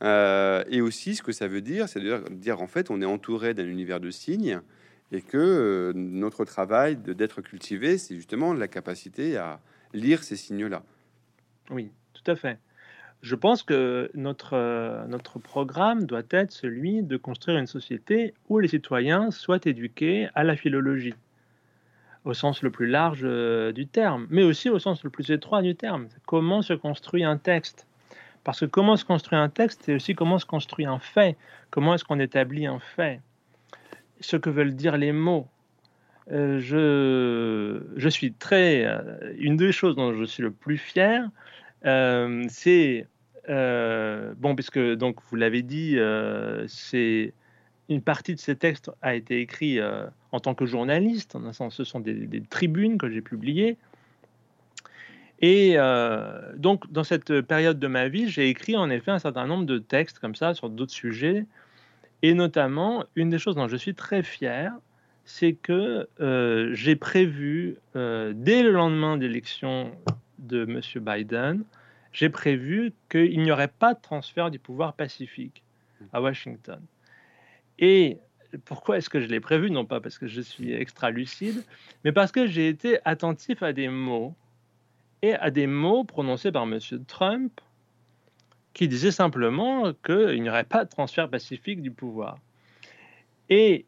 Speaker 1: euh, et aussi ce que ça veut dire, c'est de dire en fait on est entouré d'un univers de signes, et que euh, notre travail d'être cultivé, c'est justement la capacité à lire ces signes-là.
Speaker 2: Oui, tout à fait. Je pense que notre, euh, notre programme doit être celui de construire une société où les citoyens soient éduqués à la philologie au sens le plus large euh, du terme, mais aussi au sens le plus étroit du terme. Comment se construit un texte Parce que comment se construit un texte, c'est aussi comment se construit un fait. Comment est-ce qu'on établit un fait? Ce que veulent dire les mots. Euh, je, je, suis très... Une des choses dont je suis le plus fier, c'est... bon, puisque donc vous l'avez dit, c'est une partie de ces textes a été écrit euh, en tant que journaliste. En ce sont des, tribunes que j'ai publiées. Et euh, donc, dans cette période de ma vie, j'ai écrit en effet un certain nombre de textes comme ça sur d'autres sujets. Et notamment, une des choses dont je suis très fier, c'est que euh, j'ai prévu, dès le lendemain d'élection de M. Biden, j'ai prévu qu'il n'y aurait pas de transfert du pouvoir pacifique à Washington. Et pourquoi est-ce que je l'ai prévu? Non pas parce que je suis extra lucide, mais parce que j'ai été attentif à des mots et à des mots prononcés par M. Trump qui disaient simplement qu'il n'y aurait pas de transfert pacifique du pouvoir. Et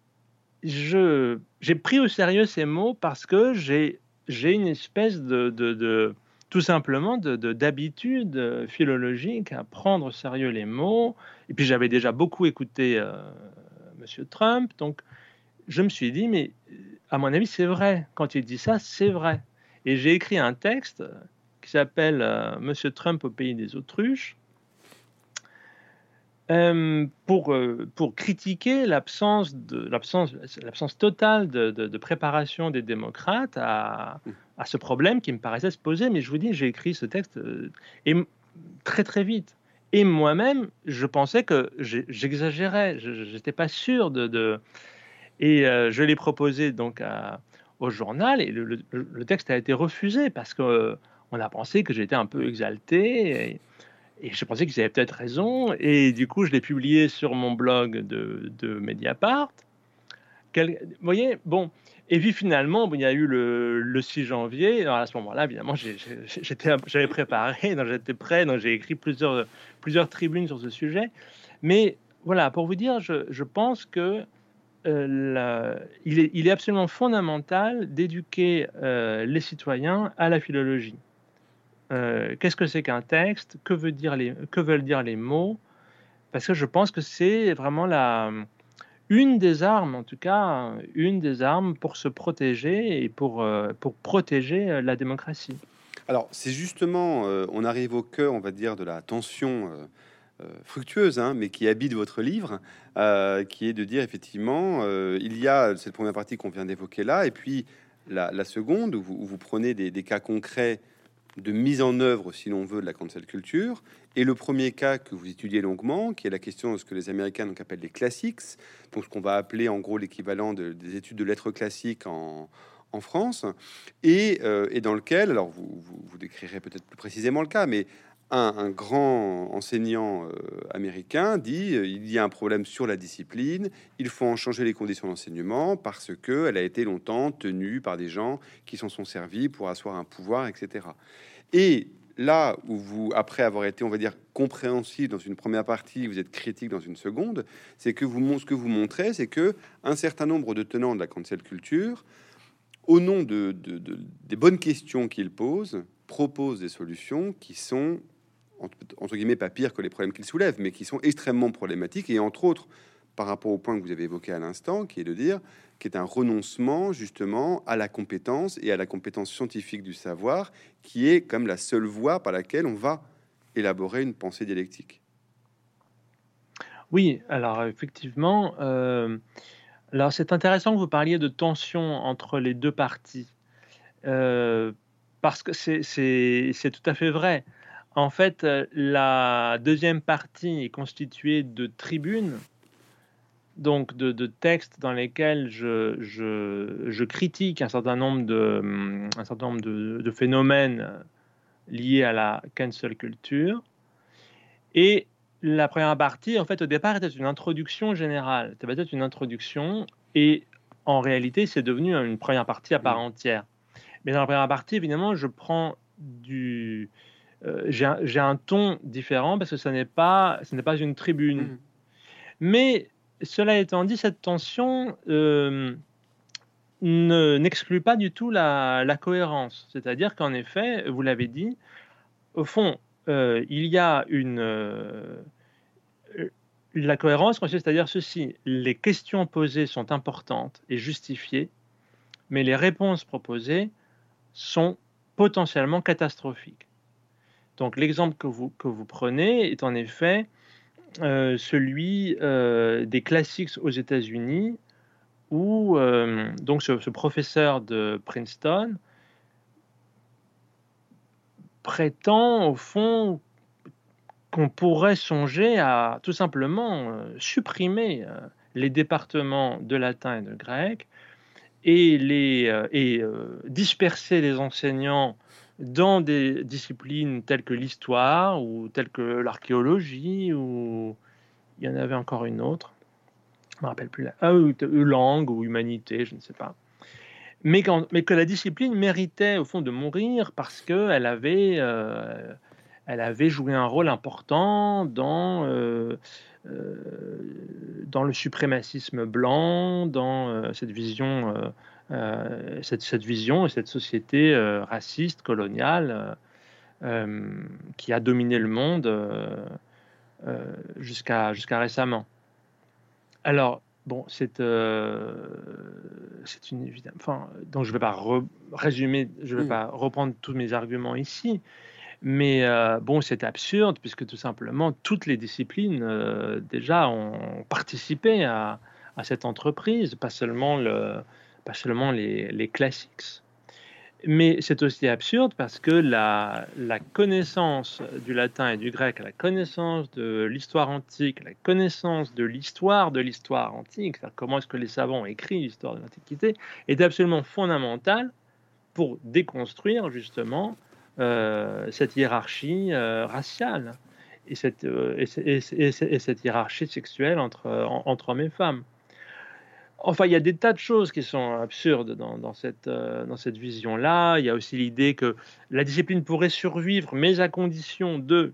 Speaker 2: j'ai pris au sérieux ces mots parce que j'ai une espèce de, de, tout simplement d'habitude philologique à prendre au sérieux les mots. Et puis j'avais déjà beaucoup écouté euh, Monsieur Trump. Donc, je me suis dit, mais à mon avis, c'est vrai. Quand il dit ça, c'est vrai. Et j'ai écrit un texte qui s'appelle euh, Monsieur Trump au pays des autruches. Euh, pour, euh, pour critiquer l'absence de l'absence l'absence totale de, de, préparation des démocrates à, à, ce problème qui me paraissait se poser. Mais je vous dis, j'ai écrit ce texte et très très vite. Et moi-même, je pensais que j'exagérais, je n'étais pas sûr de... Et euh, je l'ai proposé donc au journal et le, texte a été refusé parce qu'on euh, a pensé que j'étais un peu exalté et, je pensais qu'ils avaient peut-être raison. Et du coup, je l'ai publié sur mon blog de, Mediapart. vous voyez, bon, et puis finalement, il y a eu le, 6 janvier. À ce moment-là, évidemment, j'avais préparé, j'étais prêt, j'ai écrit plusieurs, plusieurs tribunes sur ce sujet. Mais voilà, pour vous dire, je, pense que euh, il, est, absolument fondamental d'éduquer euh, les citoyens à la philologie. Euh, qu'est-ce que c'est qu'un texte? Que, veut dire les, veulent dire les mots? Parce que je pense que c'est vraiment la, une des armes, en tout cas, une des armes pour se protéger et pour, euh, pour protéger euh, la démocratie.
Speaker 1: Alors, c'est justement, on arrive au cœur, on va dire, de la tension fructueuse, hein, mais qui habite votre livre, qui est de dire effectivement, il y a cette première partie qu'on vient d'évoquer là, et puis la, seconde, où vous, prenez des, cas concrets de mise en œuvre, si l'on veut, de la cancel culture. Et le premier cas que vous étudiez longuement, qui est la question de ce que les Américains appellent les classics, donc ce qu'on va appeler en gros l'équivalent des études de lettres classiques en, France, et, euh, et, dans lequel, alors vous, vous, décrirez peut-être plus précisément le cas, mais un, grand enseignant euh, américain dit euh, il y a un problème sur la discipline, il faut en changer les conditions d'enseignement parce que elle a été longtemps tenue par des gens qui s'en sont servis pour asseoir un pouvoir, etc. Et là où vous, après avoir été, on va dire, compréhensif dans une première partie, vous êtes critique dans une seconde, c'est que vous, ce que vous montrez, c'est que un certain nombre de tenants de la cancel culture, au nom de, des bonnes questions qu'ils posent, proposent des solutions qui sont entre, guillemets, pas pire que les problèmes qu'il soulève, mais qui sont extrêmement problématiques, et entre autres, par rapport au point que vous avez évoqué à l'instant, qui est de dire qui est un renoncement justement à la compétence et à la compétence scientifique du savoir, qui est comme la seule voie par laquelle on va élaborer une pensée dialectique.
Speaker 2: Oui, alors effectivement, euh, alors c'est intéressant que vous parliez de tension entre les deux parties, euh, parce que c'est tout à fait vrai. En fait, euh, la deuxième partie est constituée de tribunes, donc de, textes dans lesquels je, critique un certain nombre, de, un certain nombre de, phénomènes liés à la cancel culture. Et la première partie, en fait, au départ, était une introduction générale. C'était peut-être une introduction, et en réalité, c'est devenu une première partie à part entière. Mais dans la première partie, évidemment, je prends du, j'ai un, ton différent parce que ce n'est pas, ce n'est pas une tribune. Mmh. Mais cela étant dit, cette tension euh, n'exclut pas du tout la, cohérence. C'est-à-dire qu'en effet, vous l'avez dit, au fond, euh, il y a une... la cohérence consiste à dire ceci, les questions posées sont importantes et justifiées, mais les réponses proposées sont potentiellement catastrophiques. Donc l'exemple que vous, prenez est en effet euh, celui euh, des classiques aux États-Unis, où euh, donc ce, professeur de Princeton prétend au fond qu'on pourrait songer à tout simplement supprimer les départements de latin et de grec et disperser les enseignants dans des disciplines telles que l'histoire ou telles que l'archéologie ou il y en avait encore une autre, je me rappelle plus, la... ah, langue ou humanité, je ne sais pas. Mais, que la discipline méritait au fond de mourir parce qu'elle avait, euh, elle avait joué un rôle important dans, euh, euh, dans le suprémacisme blanc, dans cette vision cette, cette, vision et cette société euh, raciste, coloniale, euh, qui a dominé le monde jusqu'à jusqu'à récemment. Alors, bon, c'est c'est une évidence. Enfin, donc je ne vais pas résumer, je ne vais mm. pas reprendre tous mes arguments ici, mais bon, c'est absurde puisque tout simplement toutes les disciplines déjà ont participé à, à, cette entreprise, pas seulement le, pas seulement les, classiques. Mais c'est aussi absurde parce que la, connaissance du latin et du grec, la connaissance de l'histoire antique, la connaissance de l'histoire de l'histoire antique, comment est-ce que les savants ont écrit l'histoire de l'Antiquité, est absolument fondamentale pour déconstruire justement euh, cette hiérarchie euh, raciale et cette, euh, et, cette, hiérarchie sexuelle entre hommes et femmes. Enfin, il y a des tas de choses qui sont absurdes dans, cette, euh, dans cette vision-là. Il y a aussi l'idée que la discipline pourrait survivre, mais à condition de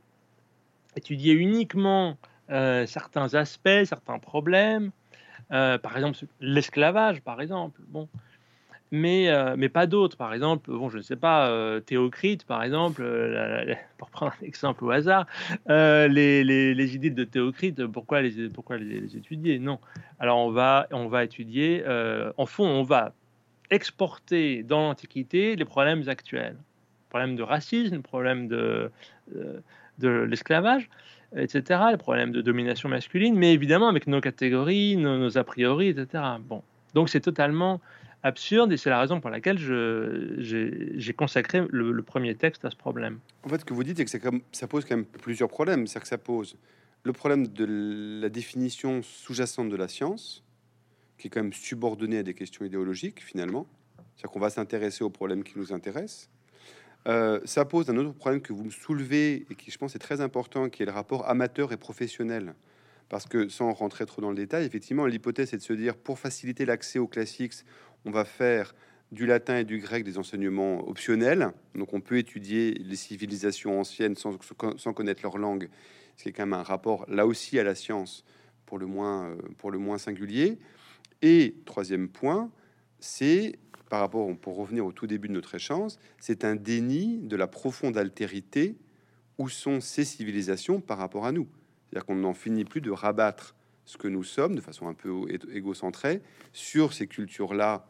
Speaker 2: étudier uniquement euh, certains aspects, certains problèmes. Euh, par exemple, l'esclavage, par exemple. Bon, mais, euh, mais pas d'autres. Par exemple, bon, je ne sais pas, euh, Théocrite, par exemple, euh, pour prendre un exemple au hasard, les, les, les, idées de Théocrite, pourquoi les, pourquoi les, étudier? Non. Alors on va, on va étudier, en fond, on va exporter dans l'Antiquité les problèmes actuels. Problèmes de racisme, problèmes de, de l'esclavage, etc., les problèmes de domination masculine, mais évidemment avec nos catégories, nos, nos a priori, etc. Bon. Donc c'est totalement absurde et c'est la raison pour laquelle j'ai consacré le, premier texte à ce problème.
Speaker 1: En fait, ce que vous dites, c'est que ça, pose quand même plusieurs problèmes. C'est-à-dire que ça pose le problème de la définition sous-jacente de la science, qui est quand même subordonnée à des questions idéologiques, finalement. C'est-à-dire qu'on va s'intéresser aux problèmes qui nous intéressent. Euh, ça pose un autre problème que vous me soulevez et qui, je pense, est très important, qui est le rapport amateur et professionnel. Parce que, sans rentrer trop dans le détail, effectivement, l'hypothèse est de se dire, pour faciliter l'accès aux classiques, on va faire du latin et du grec des enseignements optionnels. Donc, on peut étudier les civilisations anciennes sans, connaître leur langue, ce qui est quand même un rapport, là aussi, à la science, pour le moins, euh, pour le moins singulier. Et troisième point, c'est par rapport, pour revenir au tout début de notre échange, c'est un déni de la profonde altérité où sont ces civilisations par rapport à nous. C'est-à-dire qu'on n'en finit plus de rabattre ce que nous sommes de façon un peu égocentrée sur ces cultures-là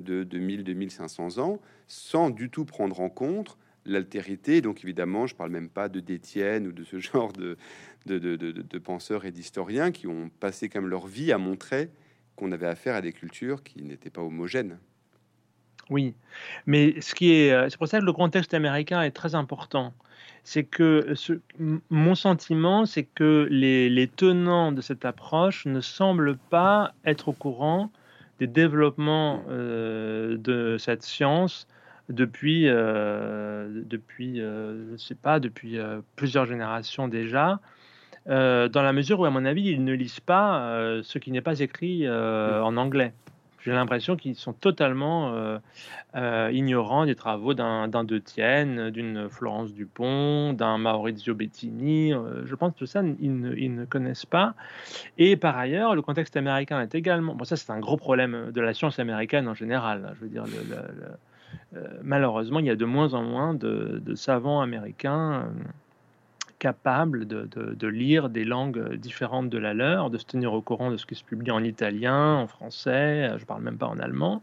Speaker 1: de 2000-2500 ans, sans du tout prendre en compte l'altérité. Donc évidemment, je parle même pas de Détienne ou de ce genre de, de penseurs et d'historiens qui ont passé comme leur vie à montrer qu'on avait affaire à des cultures qui n'étaient pas homogènes.
Speaker 2: Oui, mais ce qui est, euh, c'est pour ça que le contexte américain est très important. C'est que ce, mon sentiment, c'est que les, les, tenants de cette approche ne semblent pas être au courant des développements euh, de cette science depuis, euh, depuis, je sais pas, depuis plusieurs générations déjà. dans la mesure où, à mon avis, ils ne lisent pas ce qui n'est pas écrit en anglais. J'ai l'impression qu'ils sont totalement euh, euh, ignorants des travaux d'un De Tienne, d'une Florence Dupont, d'un Maurizio Bettini. Euh, je pense que tout ça, ils ne, connaissent pas. Et par ailleurs, le contexte américain est également. Bon, ça, c'est un gros problème de la science américaine en général. Je veux dire, malheureusement, il y a de moins en moins de, de savants américains capable de, lire des langues différentes de la leur, de se tenir au courant de ce qui se publie en italien, en français, je parle même pas en allemand.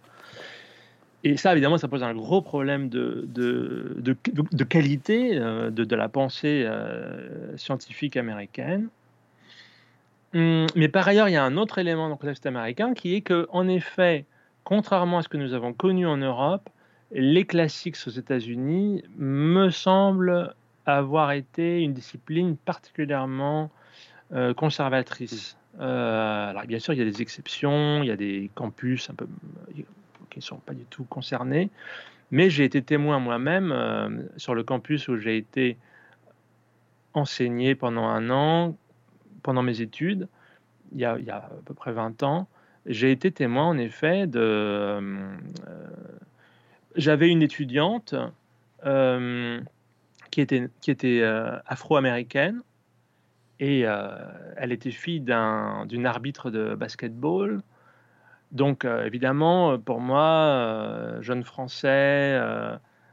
Speaker 2: Et ça, évidemment, ça pose un gros problème de, de, qualité euh, de, la pensée euh, scientifique américaine. Hum, mais par ailleurs, il y a un autre élément dans le contexte américain qui est que, en effet, contrairement à ce que nous avons connu en Europe, les classiques aux États-Unis me semblent avoir été une discipline particulièrement euh, conservatrice. Euh, alors bien sûr, il y a des exceptions, il y a des campus un peu qui ne sont pas du tout concernés, mais j'ai été témoin moi-même euh, sur le campus où j'ai été enseigné pendant un an, pendant mes études, il y a, il y a à peu près 20 ans. J'ai été témoin en effet de... J'avais une étudiante qui était, qui était euh, afro-américaine et euh, elle était fille d'une arbitre de basketball. Donc euh, évidemment, pour moi, jeune français,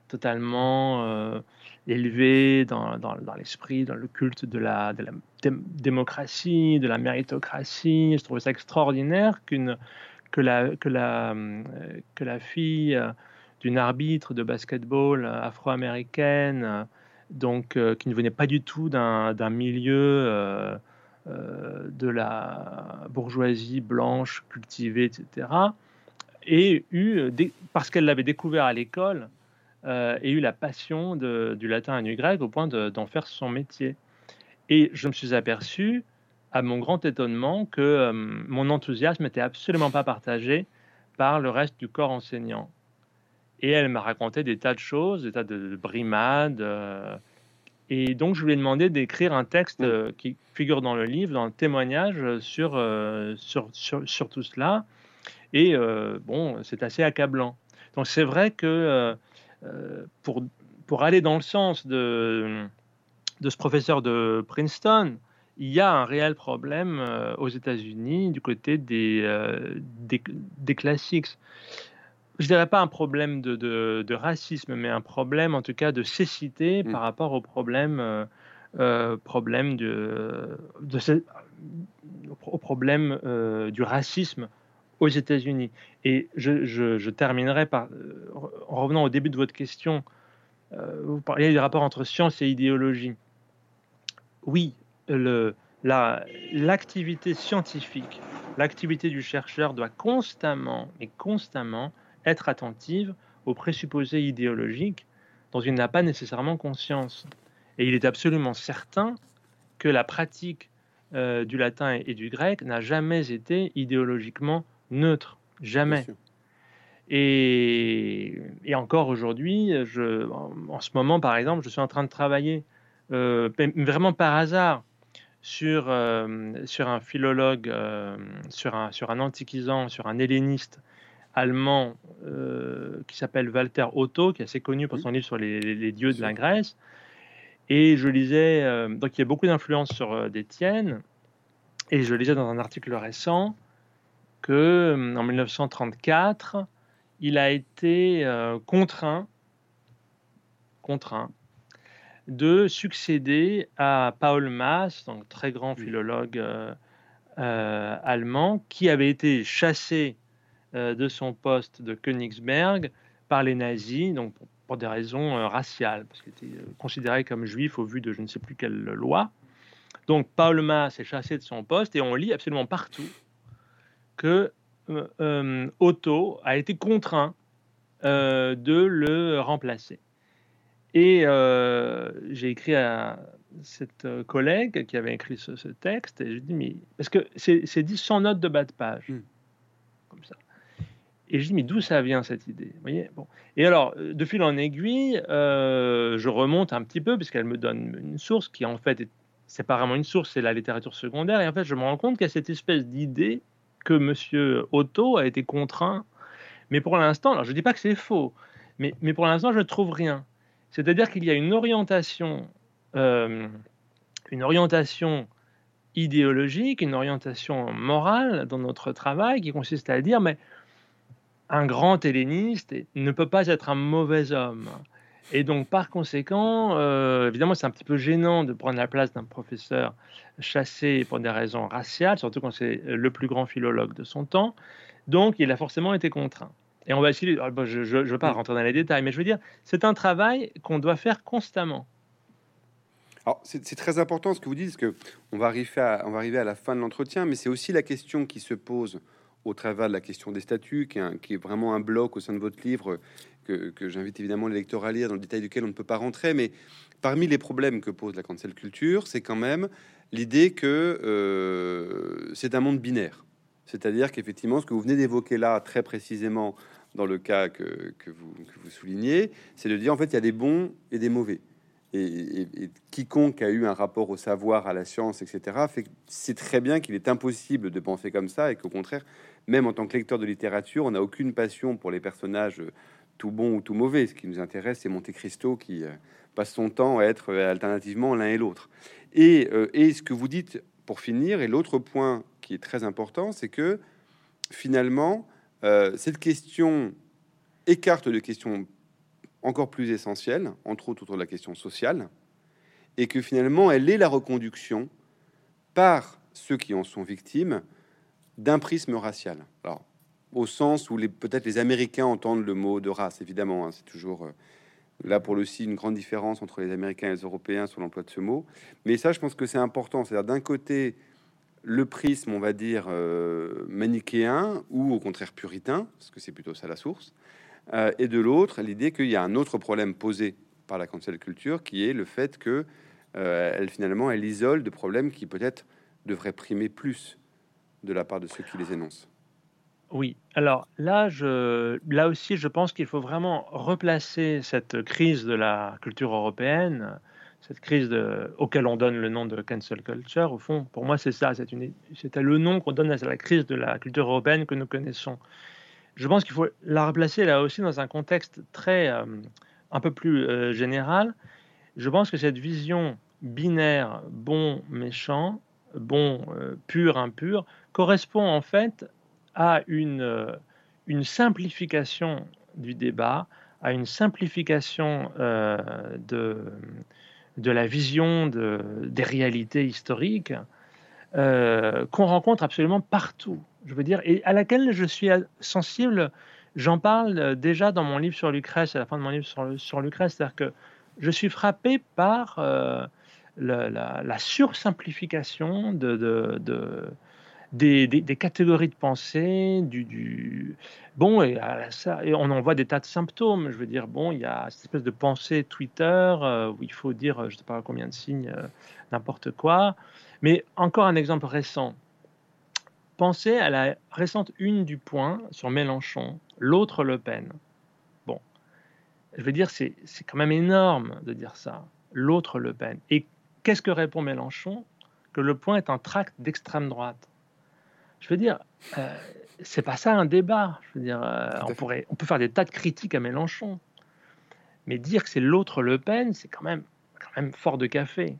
Speaker 2: totalement élevé dans, dans, dans l'esprit, dans le culte de la, de la démocratie, de la méritocratie, je trouvais ça extraordinaire qu'une que la, que la, que la fille d'une arbitre de basketball afro-américaine donc euh, qui ne venait pas du tout d'un milieu euh, euh, de la bourgeoisie blanche cultivée, etc. Et eu, parce qu'elle l'avait découvert à l'école, et eu la passion du latin et du grec au point d'en faire son métier. Et je me suis aperçu, à mon grand étonnement, que mon enthousiasme n'était absolument pas partagé par le reste du corps enseignant. Et elle m'a raconté des tas de choses, des tas de, brimades. Euh, et donc, je lui ai demandé d'écrire un texte euh, qui figure dans le livre, dans le témoignage sur, euh, sur, sur, tout cela. Et bon, c'est assez accablant. Donc, c'est vrai que pour, pour aller dans le sens de, de ce professeur de Princeton, il y a un réel problème aux États-Unis du côté des, des, des classiques je dirais pas un problème de, de, racisme, mais un problème en tout cas de cécité mm. par rapport au problème, euh, euh problème de, de au problème euh, du racisme aux États-Unis. Et je, je, je, terminerai par, en revenant au début de votre question, vous parliez du rapport entre science et idéologie. Oui, le, l'activité scientifique, l'activité du chercheur doit constamment et constamment être attentive aux présupposés idéologiques dont il n'a pas nécessairement conscience. Et il est absolument certain que la pratique euh, du latin et du grec n'a jamais été idéologiquement neutre. Jamais. Et, encore aujourd'hui, en ce moment, par exemple, je suis en train de travailler euh, vraiment par hasard sur, euh, sur un philologue, sur, un, sur un antiquisant, sur un helléniste allemand qui s'appelle Walter Otto, qui est assez connu pour son livre sur les, les dieux de la Grèce. Et je lisais, euh, donc il y a beaucoup d'influence sur euh, d'Étienne, et je lisais dans un article récent que euh, en 1934, il a été contraint, contraint de succéder à Paul Maas, donc très grand philologue allemand, qui avait été chassé de son poste de Königsberg par les nazis, donc pour des raisons euh, raciales, parce qu'il était euh, considéré comme juif au vu de je ne sais plus quelle loi. Donc Paul Maas est chassé de son poste et on lit absolument partout que euh, Otto a été contraint de le remplacer. Et j'ai écrit à cette collègue qui avait écrit ce, texte et je dis mais parce que c'est dit sans note de bas de page, hmm. comme ça. Et je dis, mais d'où ça vient cette idée? Voyez? Bon. Et alors, de fil en aiguille, euh, je remonte un petit peu, puisqu'elle me donne une source qui, en fait, c'est pas vraiment une source, c'est la littérature secondaire. Et en fait, je me rends compte qu'il y a cette espèce d'idée que M. Otto a été contraint. Mais pour l'instant, alors je ne dis pas que c'est faux, mais, mais pour l'instant, je ne trouve rien. C'est-à-dire qu'il y a une orientation, euh, une orientation idéologique, une orientation morale dans notre travail qui consiste à dire, mais un grand helléniste ne peut pas être un mauvais homme. Et donc, par conséquent, euh, évidemment, c'est un petit peu gênant de prendre la place d'un professeur chassé pour des raisons raciales, surtout quand c'est le plus grand philologue de son temps. Donc, il a forcément été contraint. Et on va essayer, ah, je ne veux pas rentrer dans les détails, mais je veux dire, c'est un travail qu'on doit faire constamment.
Speaker 1: Alors, c'est très important ce que vous dites, parce que on va arriver à, on va arriver à la fin de l'entretien, mais c'est aussi la question qui se pose au travers de la question des statuts, qui est, vraiment un bloc au sein de votre livre que, j'invite évidemment les lecteurs à lire, dans le détail duquel on ne peut pas rentrer. Mais parmi les problèmes que pose la cancel culture, c'est quand même l'idée que euh, c'est un monde binaire. C'est-à-dire qu'effectivement, ce que vous venez d'évoquer là, très précisément dans le cas que, vous, soulignez, c'est de dire en fait, il y a des bons et des mauvais. Et, quiconque a eu un rapport au savoir, à la science, etc., fait c'est très bien qu'il est impossible de penser comme ça et qu'au contraire, même en tant que lecteur de littérature, on n'a aucune passion pour les personnages tout bons ou tout mauvais. Ce qui nous intéresse, c'est Monte Cristo qui euh, passe son temps à être euh, alternativement l'un et l'autre. Euh, et, ce que vous dites pour finir, et l'autre point qui est très important, c'est que finalement, cette question écarte de questions encore plus essentielles, entre autres autour de la question sociale, et que finalement, elle est la reconduction par ceux qui en sont victimes d'un prisme racial. Alors, au sens où les, peut-être les Américains entendent le mot de race, évidemment, hein, c'est toujours euh, là pour le aussi une grande différence entre les Américains et les Européens sur l'emploi de ce mot. Mais ça, je pense que c'est important. C'est-à-dire d'un côté le prisme, on va dire euh, manichéen ou au contraire puritain, parce que c'est plutôt ça la source, euh, et de l'autre l'idée qu'il y a un autre problème posé par la cancel culture, qui est le fait que elle finalement elle isole de problèmes qui peut-être devraient primer plus de la part de ceux qui les énoncent.
Speaker 2: Oui, alors là, là aussi, je pense qu'il faut vraiment replacer cette crise de la culture européenne, cette crise auquel on donne le nom de cancel culture. Au fond, pour moi, c'est ça, c'était le nom qu'on donne à la crise de la culture européenne que nous connaissons. Je pense qu'il faut la replacer là aussi dans un contexte très, euh, un peu plus euh, général. Je pense que cette vision binaire, bon, méchant, bon, euh, pur, impur, correspond en fait à une, euh, simplification du débat, à une simplification euh, de, la vision de, des réalités historiques qu'on rencontre absolument partout. Je veux dire, et à laquelle je suis sensible. J'en parle déjà dans mon livre sur Lucrèce, à la fin de mon livre sur Lucrèce, c'est-à-dire que je suis frappé par la, sursimplification de, des, catégories de pensée, du, bon, et, on en voit des tas de symptômes. Je veux dire, bon, il y a cette espèce de pensée Twitter euh, où il faut dire, je ne sais pas combien de signes, euh, n'importe quoi. Mais encore un exemple récent. Pensez à la récente une du Point sur Mélenchon, l'autre Le Pen. Bon, je veux dire, c'est quand même énorme de dire ça, l'autre Le Pen. Et qu'est-ce que répond Mélenchon Que Le Point est un tract d'extrême droite? Je veux dire, euh, c'est pas ça un débat. Je veux dire, euh, on, pourrait, on peut faire des tas de critiques à Mélenchon, mais dire que c'est l'autre Le Pen, c'est quand même, quand même fort de café.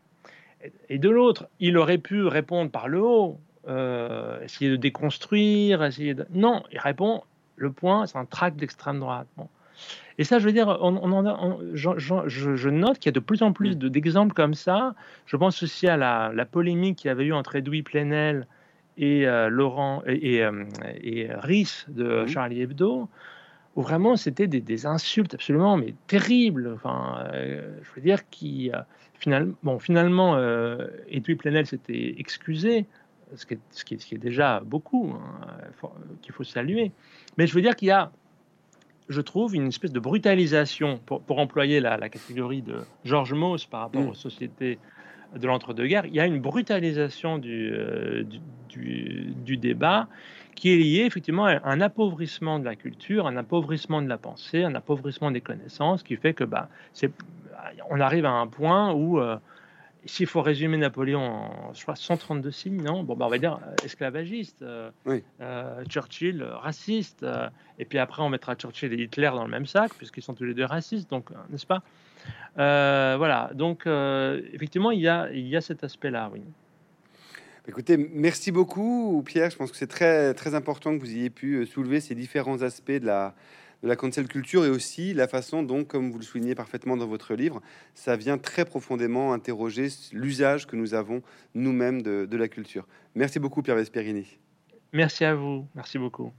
Speaker 2: Et, de l'autre, il aurait pu répondre par le haut, euh, essayer de déconstruire, essayer de... Non, il répond, le point, c'est un tract d'extrême droite. Et ça, je veux dire, on, je, note qu'il y a de plus en plus mm. d'exemples comme ça. Je pense aussi à la, la polémique qu'il y avait eu entre Edoui Plenel et euh, Laurent et, euh, et, Rhys de Charlie Hebdo, où vraiment c'était des, insultes absolument mais terribles. Enfin, euh, je veux dire qui finalement, bon, finalement, Edoui Plenel s'était excusé, ce qui, est, ce, qui est, déjà beaucoup, hein, qu'il faut saluer. Mais je veux dire qu'il y a je trouve, une espèce de brutalisation, pour, pour employer la, la, catégorie de Georges Mauss par rapport mm. aux sociétés de l'entre-deux-guerres, il y a une brutalisation euh, du, du, débat qui est liée effectivement à un appauvrissement de la culture, un appauvrissement de la pensée, un appauvrissement des connaissances, qui fait que bah, on arrive à un point où, euh, s'il faut résumer Napoléon en je 132 signes, non? Bon, bah, on va dire euh, esclavagiste, Churchill raciste, et puis après on mettra Churchill et Hitler dans le même sac, puisqu'ils sont tous les deux racistes, donc n'est-ce pas? Euh, voilà, donc euh, effectivement, il y a, il y a cet aspect-là, oui.
Speaker 1: Écoutez, merci beaucoup, Pierre. Je pense que c'est très, très important que vous ayez pu euh, soulever ces différents aspects de la, la cancel culture et aussi la façon dont, comme vous le soulignez parfaitement dans votre livre, ça vient très profondément interroger l'usage que nous avons nous-mêmes de, de la culture. Merci beaucoup, Pierre Vesperini.
Speaker 2: Merci à vous. Merci beaucoup.